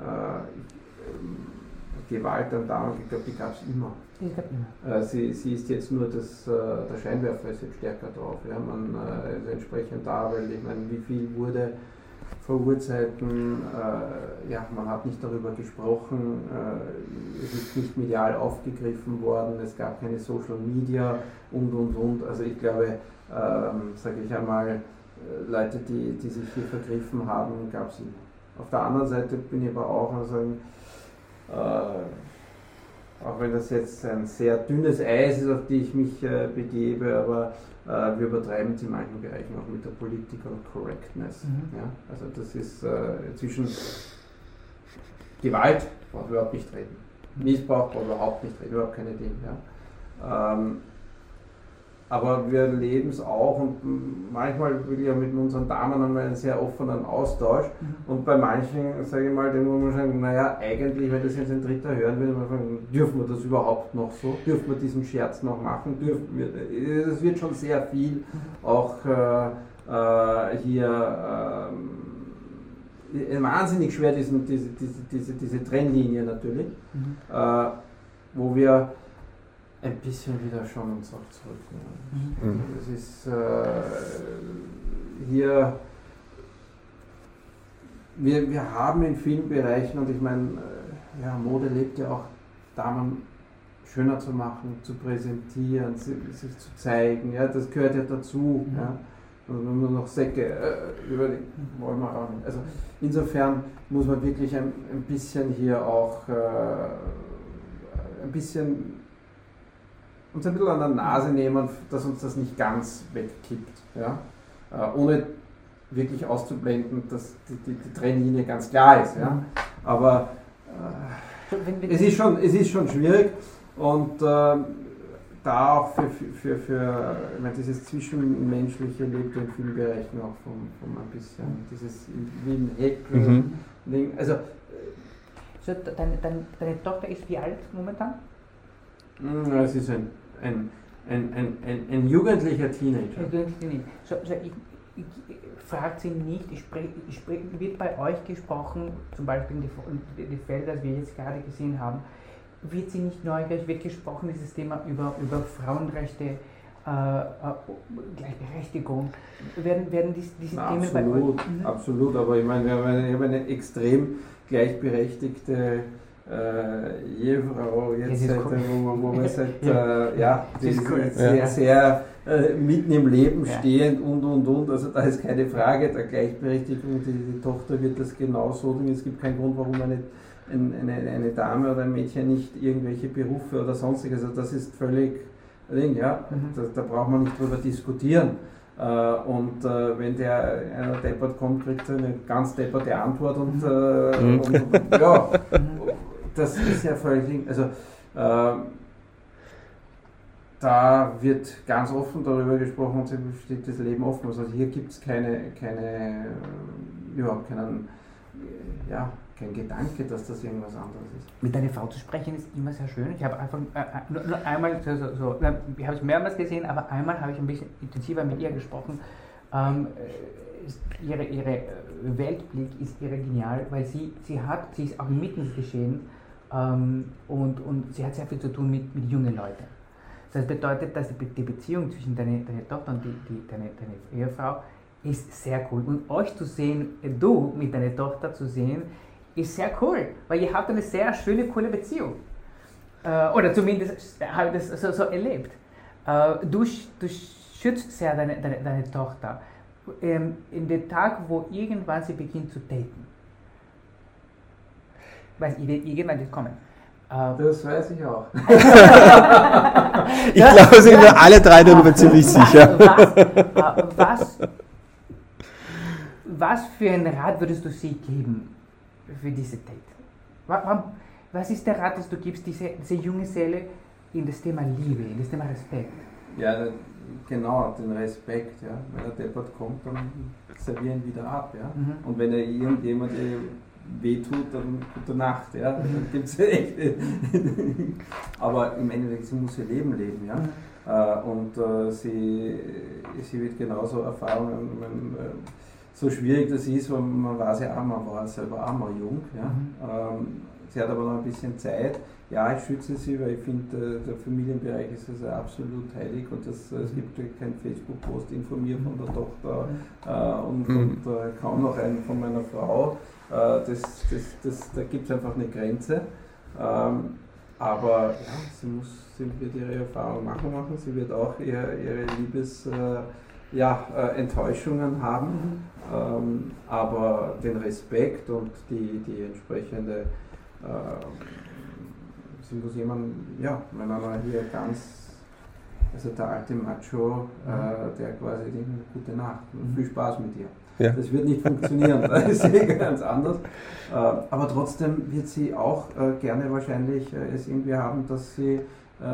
[SPEAKER 3] äh, Gewalt an Damen gibt, glaube, die gab es immer. Äh, sie, sie ist jetzt nur das, äh, der Scheinwerfer ist jetzt stärker drauf. Ja, man, also entsprechend da, weil ich meine, wie viel wurde vor Urzeiten, äh, ja, man hat nicht darüber gesprochen, äh, es ist nicht medial aufgegriffen worden, es gab keine Social Media und und und. Also ich glaube, ähm, sage ich einmal, äh, Leute, die, die sich hier vergriffen haben, gab es immer. Auf der anderen Seite bin ich aber auch also, äh, auch wenn das jetzt ein sehr dünnes Eis ist, auf die ich mich äh, begebe, aber wir übertreiben es in manchen Bereichen auch mit der Political Correctness. Mhm. Ja? Also das ist äh, zwischen Gewalt, braucht überhaupt nicht reden, Missbrauch, braucht überhaupt nicht reden, überhaupt keine Dinge. Ja? Ähm, aber wir leben es auch und manchmal will ich ja mit unseren Damen wir einen sehr offenen Austausch mhm. und bei manchen, sage ich mal, den muss man sagen, naja, eigentlich, wenn das jetzt ein Dritter hören würde, man fragen, dürfen wir das überhaupt noch so? Dürfen wir diesen Scherz noch machen? Dürfen wir, es wird schon sehr viel auch äh, äh, hier äh, wahnsinnig schwer, diesen, diese, diese, diese, diese Trennlinie natürlich, mhm. Äh, wo wir ein bisschen wieder schon uns auch zurücknehmen. Mhm. Es ist äh, hier, wir, wir haben in vielen Bereichen, und ich meine, äh, ja, Mode lebt ja auch Damen schöner zu machen, zu präsentieren, sich, zu zeigen, ja, das gehört ja dazu. Mhm. Ja. Und wenn man noch Säcke äh, über die wollen wir auch nicht. Also insofern muss man wirklich ein, ein bisschen hier auch äh, ein bisschen uns ein bisschen an der Nase nehmen, dass uns das nicht ganz wegkippt. Ja? Äh, ohne wirklich auszublenden, dass die, die, die, Trennlinie ganz klar ist. Ja? Aber äh, es, ist schon, es ist schon schwierig und äh, da auch für, für, für ich meine, dieses Zwischenmenschliche lebt in vielen Bereichen auch vom, vom ein bisschen, dieses wie ein Heck. Mhm. Also,
[SPEAKER 2] so, deine, deine, deine Tochter ist wie alt momentan?
[SPEAKER 3] Hm, es ist ein ein, ein, ein, ein, ein jugendlicher Teenager.
[SPEAKER 2] So, so ich, ich, fragt sie nicht, ich sprech, ich sprech, wird bei euch gesprochen, zum Beispiel in die, die Fälle, die wir jetzt gerade gesehen haben, wird sie nicht neugierig, wird gesprochen, dieses Thema über, über Frauenrechte äh, äh, Gleichberechtigung, werden, werden diese, diese
[SPEAKER 3] Na,
[SPEAKER 2] Themen
[SPEAKER 3] absolut,
[SPEAKER 2] bei euch? Mhm.
[SPEAKER 3] absolut, aber ich meine, wir haben eine, wir haben eine extrem gleichberechtigte äh, Ehefrau
[SPEAKER 2] Das
[SPEAKER 3] jetzt seit,
[SPEAKER 2] cool.
[SPEAKER 3] wo, wir seit,
[SPEAKER 2] Ja. (laughs)
[SPEAKER 3] äh, ja, die
[SPEAKER 2] cool.
[SPEAKER 3] sehr,
[SPEAKER 1] Ja.
[SPEAKER 3] sehr äh, mitten im Leben
[SPEAKER 2] Ja.
[SPEAKER 3] stehend und und und, also da ist keine Frage der Gleichberechtigung, die, die Tochter wird das genauso tun, es gibt keinen Grund, warum eine, ein- eine, eine Dame oder ein Mädchen nicht irgendwelche Berufe oder sonstiges, also das ist völlig, Ding, ja,
[SPEAKER 2] Mhm.
[SPEAKER 3] da, da braucht man nicht drüber diskutieren. Äh, Und äh, wenn der einer deppert kommt, kriegt er eine ganz depperte Antwort und, äh,
[SPEAKER 1] Mhm.
[SPEAKER 3] und ja. (laughs) das ist ja völlig. Also äh, da wird ganz offen darüber gesprochen und steht das Leben offen. Also hier gibt es keine, keine, überhaupt keinen, ja, kein Gedanke, dass das irgendwas anderes ist.
[SPEAKER 2] Mit deiner Frau zu sprechen ist immer sehr schön. Ich habe einfach äh, äh, nur, nur einmal, so, so, ich habe es mehrmals gesehen, aber einmal habe ich ein bisschen intensiver mit ihr gesprochen. Ähm, äh, ihre, ihre äh, Weltblick ist ihre genial, weil sie, sie hat, sie ist auch inmitten des Geschehens ähm, und, und sie hat sehr viel zu tun mit, mit jungen Leuten. Das bedeutet, dass die, Be- die Beziehung zwischen deiner deine Tochter und die, die, deine, deine Ehefrau ist sehr cool. Und euch zu sehen, äh, du mit deiner Tochter zu sehen, ist sehr cool, weil ihr habt eine sehr schöne, coole Beziehung. Äh, oder zumindest habe ich das so, so erlebt. Äh, du, du schützt sehr deine, deine, deine Tochter. Ähm, in dem Tag, wo irgendwann sie beginnt zu daten. Weiß, irgendwann wird kommen. Äh,
[SPEAKER 3] Das weiß ich auch. (laughs)
[SPEAKER 1] Ich glaube, sind wir alle drei darüber ziemlich sicher.
[SPEAKER 2] Was, äh, was, was für einen Rat würdest du sie geben für diese Date? Wa- wa- Was ist der Rat, das du gibst, diese, diese junge Seele in das Thema Liebe, in das Thema Respekt?
[SPEAKER 3] Ja, genau, den Respekt, ja. Wenn er deppert kommt, dann servieren wieder ab, ja.
[SPEAKER 2] Mhm.
[SPEAKER 3] Und wenn er irgendjemand wehtut, dann gute Nacht, ja. Dann (laughs) gibt's echt. (laughs) Aber im Endeffekt, sie muss ihr Leben leben, ja. Äh, Und äh, sie, sie wird genauso Erfahrungen, äh, so schwierig das ist, weil man weiß ja auch, man war selber auch mal jung. Ja.
[SPEAKER 2] Mhm.
[SPEAKER 3] Ähm, sie hat aber noch ein bisschen Zeit. Ja, ich schütze sie, weil ich finde, äh, der Familienbereich ist also absolut heilig und das, es gibt kein Facebook-Post informiert von der Tochter äh, und,
[SPEAKER 1] Mhm.
[SPEAKER 3] und äh, kaum noch einen von meiner Frau. Äh, das, das, das, da gibt es einfach eine Grenze. Ähm, aber ja, sie, muss, sie wird ihre Erfahrung machen, machen. Sie wird auch ihre, ihre Liebes, äh, ja, äh, Enttäuschungen haben. Ähm, aber den Respekt und die, die entsprechende, ähm, sie muss jemand, ja, wenn man hier ganz, also der alte Macho, äh, der quasi denkt, gute Nacht, und viel Spaß mit dir.
[SPEAKER 1] Ja.
[SPEAKER 3] Das wird nicht funktionieren, (laughs) das ist eh ganz anders. Äh, aber trotzdem wird sie auch äh, gerne wahrscheinlich äh, es irgendwie haben, dass sie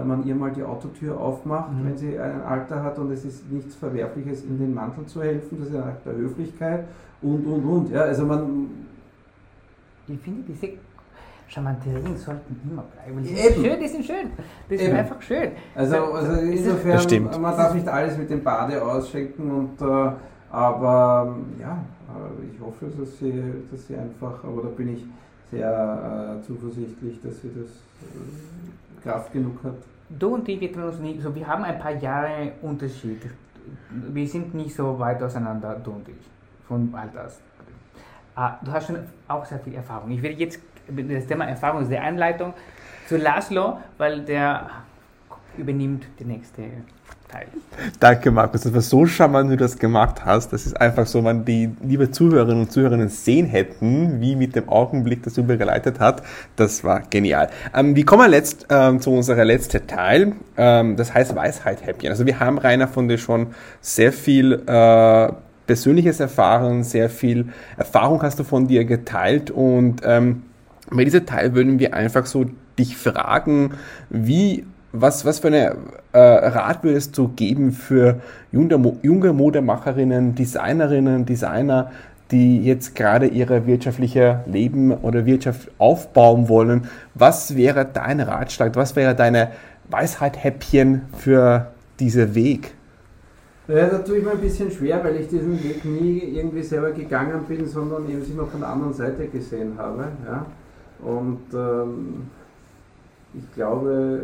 [SPEAKER 3] man ihr mal die Autotür aufmacht,
[SPEAKER 2] Mhm.
[SPEAKER 3] wenn sie ein Alter hat und es ist nichts Verwerfliches, in den Mantel zu helfen, das ist ein Akt der Höflichkeit und und und. Ja, also man
[SPEAKER 2] Ich finde, diese Charmanterien sollten immer bleiben. Die
[SPEAKER 3] Eben.
[SPEAKER 2] sind schön, die sind schön. Das ist
[SPEAKER 3] Eben.
[SPEAKER 2] einfach schön.
[SPEAKER 3] Also, also insofern, man darf nicht alles mit dem Bade ausschenken, und, äh, aber ja, äh, ich hoffe, dass sie, dass sie einfach, aber da bin ich sehr äh, zuversichtlich, dass sie das äh, Kraft genug hat.
[SPEAKER 2] Du und ich, wir kennen uns nicht, so, wir haben ein paar Jahre Unterschied. Wir sind nicht so weit auseinander, du und ich, von Alters. Ah, du hast schon auch sehr viel Erfahrung. Ich werde jetzt, das Thema Erfahrung ist die Einleitung zu Laszlo, weil der übernimmt den nächsten Teil.
[SPEAKER 1] Danke, Markus. Das war so charmant, wie du das gemacht hast. Das ist einfach so, wenn die liebe Zuhörerinnen und Zuhörer sehen hätten, wie mit dem Augenblick das übergeleitet hat. Das war genial. Ähm, wir kommen jetzt ähm, zu unserer letzten Teil. Ähm, das heißt Weisheit-Häppchen. Also wir haben, Rainer, von dir schon sehr viel äh, persönliches erfahren, sehr viel Erfahrung hast du von dir geteilt und ähm, bei diesem Teil würden wir einfach so dich fragen, wie, was, was für eine äh, Rat würdest du geben für junge, junge Modemacherinnen, Designerinnen, Designer, die jetzt gerade ihre wirtschaftliche Leben oder Wirtschaft aufbauen wollen? Was wäre dein Ratschlag? Was wäre deine Weisheit-Häppchen für diesen Weg?
[SPEAKER 3] Ja, da tue ich mir ein bisschen schwer, weil ich diesen Weg nie irgendwie selber gegangen bin, sondern eben sie immer von der anderen Seite gesehen habe. Ja? Und ähm, ich glaube,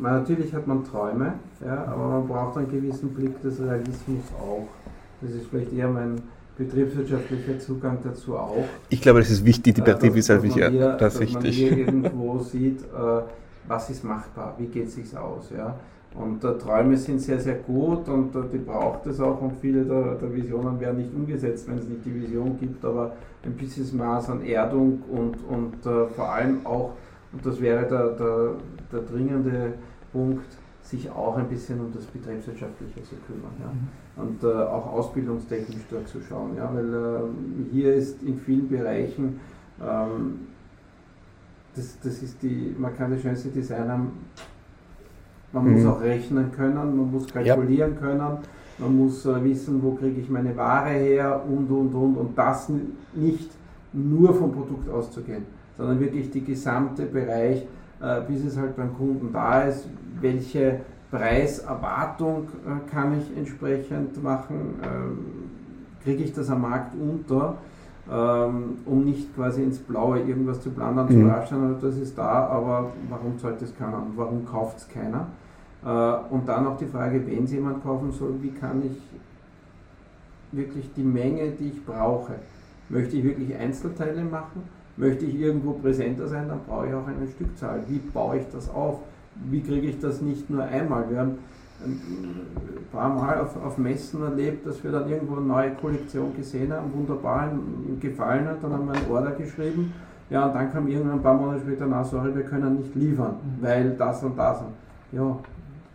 [SPEAKER 3] natürlich hat man Träume, ja, aber man braucht einen gewissen Blick des Realismus auch. Das ist vielleicht eher mein betriebswirtschaftlicher Zugang dazu auch.
[SPEAKER 1] Ich glaube, das ist wichtig, die betriebswirtschaftliche,
[SPEAKER 3] dass, dass
[SPEAKER 1] das ist
[SPEAKER 3] dass
[SPEAKER 1] wichtig.
[SPEAKER 3] Man hier (laughs) irgendwo sieht, äh, was ist machbar, wie geht es sich aus. Ja? Und äh, Träume sind sehr, sehr gut und äh, die braucht es auch und viele der, der, Visionen werden nicht umgesetzt, wenn es nicht die Vision gibt, aber ein bisschen Maß an Erdung und, und äh, vor allem auch, und das wäre der, der, der dringende Punkt, sich auch ein bisschen um das Betriebswirtschaftliche zu kümmern. Ja? Mhm. Und äh, auch ausbildungstechnisch dort zu schauen. Ja? Weil äh, hier ist in vielen Bereichen, ähm, das, das ist die, man kann das schönste Design haben, man mhm. muss auch rechnen können, man muss kalkulieren ja. können, man muss äh, wissen, wo kriege ich meine Ware her und, und, und. Und das nicht nur vom Produkt auszugehen, sondern wirklich die gesamte Bereich, äh, bis es halt beim Kunden da ist, welche Preiserwartung äh, kann ich entsprechend machen, ähm, kriege ich das am Markt unter, ähm, um nicht quasi ins Blaue irgendwas zu planen, mhm. zu raschen, das ist da, aber warum zahlt es keiner und warum kauft es keiner? Äh, und dann auch die Frage, wenn es jemand kaufen soll, wie kann ich wirklich die Menge, die ich brauche, möchte ich wirklich Einzelteile machen? Möchte ich irgendwo präsenter sein, dann brauche ich auch eine Stückzahl. Wie baue ich das auf? Wie kriege ich das nicht nur einmal? Wir haben ein paar Mal auf, auf Messen erlebt, dass wir dann irgendwo eine neue Kollektion gesehen haben, wunderbar, gefallen hat, dann haben wir einen Order geschrieben. Ja, und dann kam irgendwann ein paar Monate später, na sorry, wir können nicht liefern, mhm. weil das und das. Ja,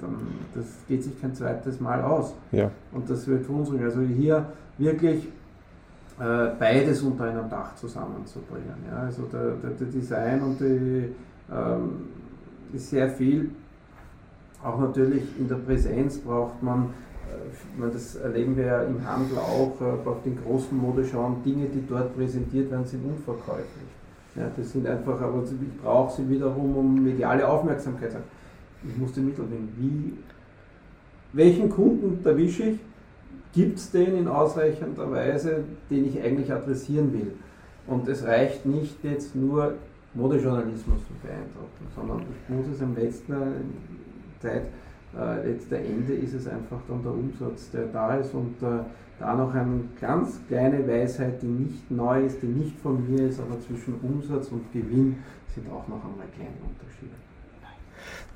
[SPEAKER 3] dann, das geht sich kein zweites Mal aus.
[SPEAKER 1] Ja.
[SPEAKER 3] Und das wird verunsichern. Also hier wirklich beides unter einem Dach zusammenzubringen. Ja? Also der, der, der Design und die, ähm, ist sehr viel. Auch natürlich in der Präsenz braucht man, äh, das erleben wir ja im Handel auch, äh, auf den großen Modeschauen, Dinge, die dort präsentiert werden, sind unverkäuflich. Ja, das sind einfach, aber ich brauche sie wiederum um mediale Aufmerksamkeit. Ich muss den Mittel nehmen. Wie, welchen Kunden erwische ich? Gibt es den in ausreichender Weise, den ich eigentlich adressieren will. Und es reicht nicht jetzt nur Modejournalismus zu beeindrucken, sondern ich muss es am letzten Zeit, äh, letzter Ende ist es einfach dann der Umsatz, der da ist und äh, da noch eine ganz kleine Weisheit, die nicht neu ist, die nicht von mir ist, aber zwischen Umsatz und Gewinn sind auch noch einmal kleine Unterschiede.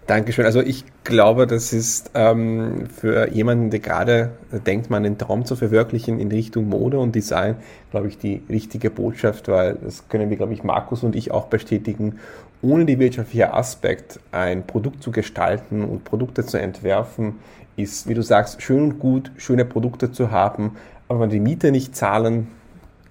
[SPEAKER 1] Dankeschön. Also ich glaube, das ist ähm, für jemanden, der gerade denkt, man den Traum zu verwirklichen in Richtung Mode und Design, glaube ich, die richtige Botschaft, weil das können wir, glaube ich, Markus und ich auch bestätigen. Ohne die wirtschaftliche Aspekt, ein Produkt zu gestalten und Produkte zu entwerfen, ist, wie du sagst, schön und gut, schöne Produkte zu haben, aber wenn die Miete nicht zahlen,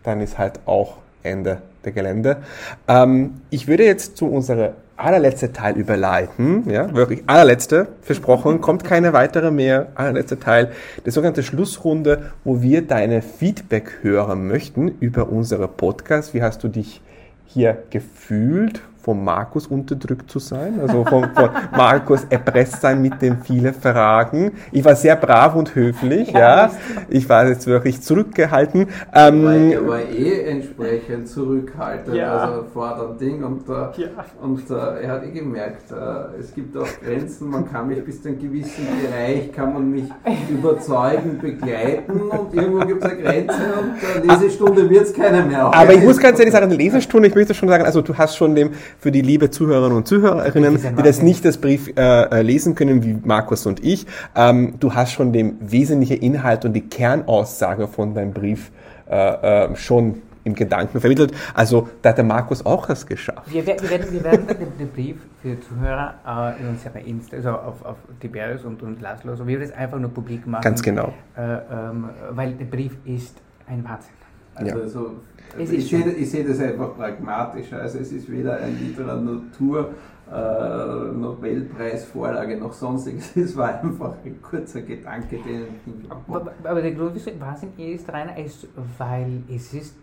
[SPEAKER 1] dann ist halt auch Ende der Gelände. Ähm, ich würde jetzt zu unserer allerletzte Teil überleiten, ja, wirklich allerletzte, versprochen, kommt keine weitere mehr, allerletzte Teil, die sogenannte Schlussrunde, wo wir deine Feedback hören möchten über unsere Podcast. Wie hast du dich hier gefühlt? Von Markus unterdrückt zu sein, also von, von (laughs) Markus erpresst sein mit den vielen Fragen. Ich war sehr brav und höflich, ja. ja. Ich war jetzt wirklich zurückgehalten.
[SPEAKER 3] Ähm, er war eh entsprechend zurückhaltend, ja. also fordernd Ding und, äh, ja. und äh, er hat eh gemerkt, äh, es gibt auch Grenzen, man kann mich bis zu einem gewissen Bereich, kann man mich überzeugen, begleiten und irgendwo gibt es eine Grenze und äh, Lesestunde wird es keine mehr.
[SPEAKER 1] Aber ich muss ganz ehrlich sagen, Lesestunde, ich möchte schon sagen, also du hast schon dem für die liebe Zuhörerinnen und Zuhörerinnen, die das nicht das Brief äh, äh, lesen können, wie Markus und ich. Ähm, du hast schon den wesentlichen Inhalt und die Kernaussage von deinem Brief äh, äh, schon im Gedanken vermittelt. Also da hat der Markus auch was geschafft.
[SPEAKER 2] Wir, wir, werden, wir werden den, den, Brief für die Zuhörer äh, in unserer Insta, also auf, auf Tiberius und, und Laszlo, also wir werden es einfach nur publik machen.
[SPEAKER 1] Ganz genau.
[SPEAKER 2] Äh, ähm, weil der Brief ist ein Wahnsinn.
[SPEAKER 3] Also ja. so also ich, sehe, ich sehe das einfach pragmatischer. Also es ist weder ein Literatur, äh, Nobelpreisvorlage noch sonstiges. (laughs) Es war einfach ein kurzer Gedanke, den
[SPEAKER 2] ich aber, aber der Grund, wieso ich ist rein, ist, weil es ist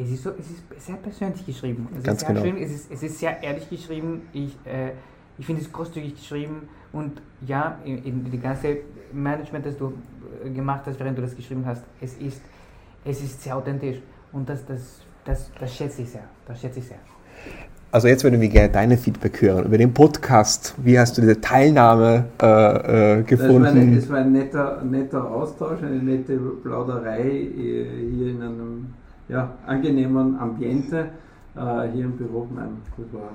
[SPEAKER 2] es ist, so, es ist sehr persönlich geschrieben. Es
[SPEAKER 1] Ganz
[SPEAKER 2] ist
[SPEAKER 1] sehr genau.
[SPEAKER 2] schön, es ist, es ist sehr ehrlich geschrieben. Ich, äh, ich finde es großzügig geschrieben und ja, in, in die ganze Management, das du äh, gemacht hast, während du das geschrieben hast, es ist, es ist sehr authentisch. Und das, das, das, das schätze ich sehr. Das schätze ich sehr.
[SPEAKER 1] Also jetzt würden wir gerne deine Feedback hören über den Podcast. Wie hast du diese Teilnahme äh, äh, gefunden? Es
[SPEAKER 3] war, ein, war ein netter, netter Austausch, eine nette Plauderei äh, hier in einem ja, angenehmen Ambiente äh, hier im Büro. Nein, das war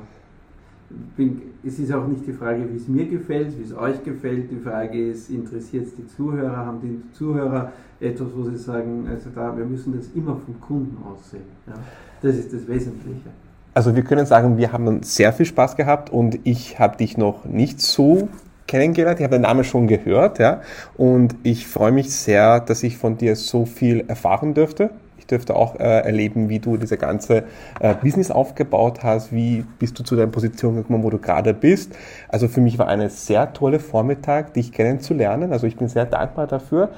[SPEAKER 3] bin, es ist auch nicht die Frage, wie es mir gefällt, wie es euch gefällt. Die Frage ist, interessiert es die Zuhörer? Haben die Zuhörer etwas, wo sie sagen, also da, wir müssen das immer vom Kunden aussehen. Ja? Das ist das Wesentliche.
[SPEAKER 1] Also wir können sagen, wir haben sehr viel Spaß gehabt und ich habe dich noch nicht so kennengelernt. Ich habe den Namen schon gehört, ja. Und ich freue mich sehr, dass ich von dir so viel erfahren dürfte. Ich dürfte auch äh, erleben, wie du diese ganze äh, Business aufgebaut hast, wie bist du zu deiner Position gekommen, wo du gerade bist. Also für mich war eine sehr tolle Vormittag, dich kennenzulernen. Also ich bin sehr dankbar dafür.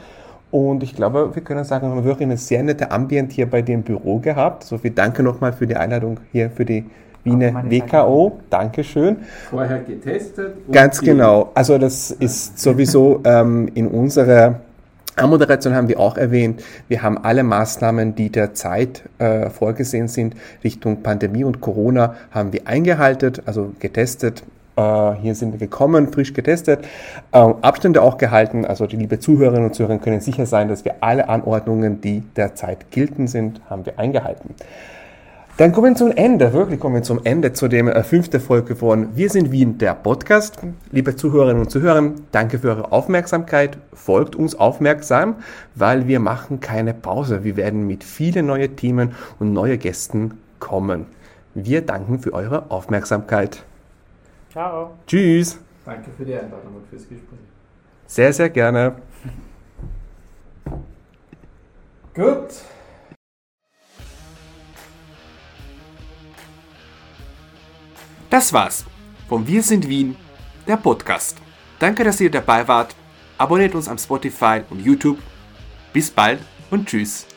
[SPEAKER 1] Und ich glaube, wir können sagen, wir haben wirklich eine sehr nette Ambient hier bei dir im Büro gehabt. So viel Danke nochmal für die Einladung hier für die Wiener WKO. Dankeschön.
[SPEAKER 3] Vorher getestet.
[SPEAKER 1] Ganz genau. Also das ist sowieso ähm, in unserer Moderation haben wir auch erwähnt, wir haben alle Maßnahmen, die derzeit äh, vorgesehen sind, Richtung Pandemie und Corona, haben wir eingehalten, also getestet, äh, hier sind wir gekommen, frisch getestet, äh, Abstände auch gehalten. Also die liebe Zuhörerinnen und Zuhörer können sicher sein, dass wir alle Anordnungen, die derzeit gelten sind, haben wir eingehalten. Dann kommen wir zum Ende, wirklich kommen wir zum Ende, zu dem äh, fünften Folge von Wir sind Wien, der Podcast. Liebe Zuhörerinnen und Zuhörer, danke für eure Aufmerksamkeit. Folgt uns aufmerksam, weil wir machen keine Pause. Wir werden mit vielen neuen Themen und neuen Gästen kommen. Wir danken für eure Aufmerksamkeit.
[SPEAKER 2] Ciao.
[SPEAKER 1] Tschüss.
[SPEAKER 3] Danke für die Einladung und fürs Gespräch.
[SPEAKER 1] Sehr, sehr gerne.
[SPEAKER 3] Gut.
[SPEAKER 4] Das war's vom Wir sind Wien, der Podcast. Danke, dass ihr dabei wart. Abonniert uns am Spotify und YouTube. Bis bald und tschüss.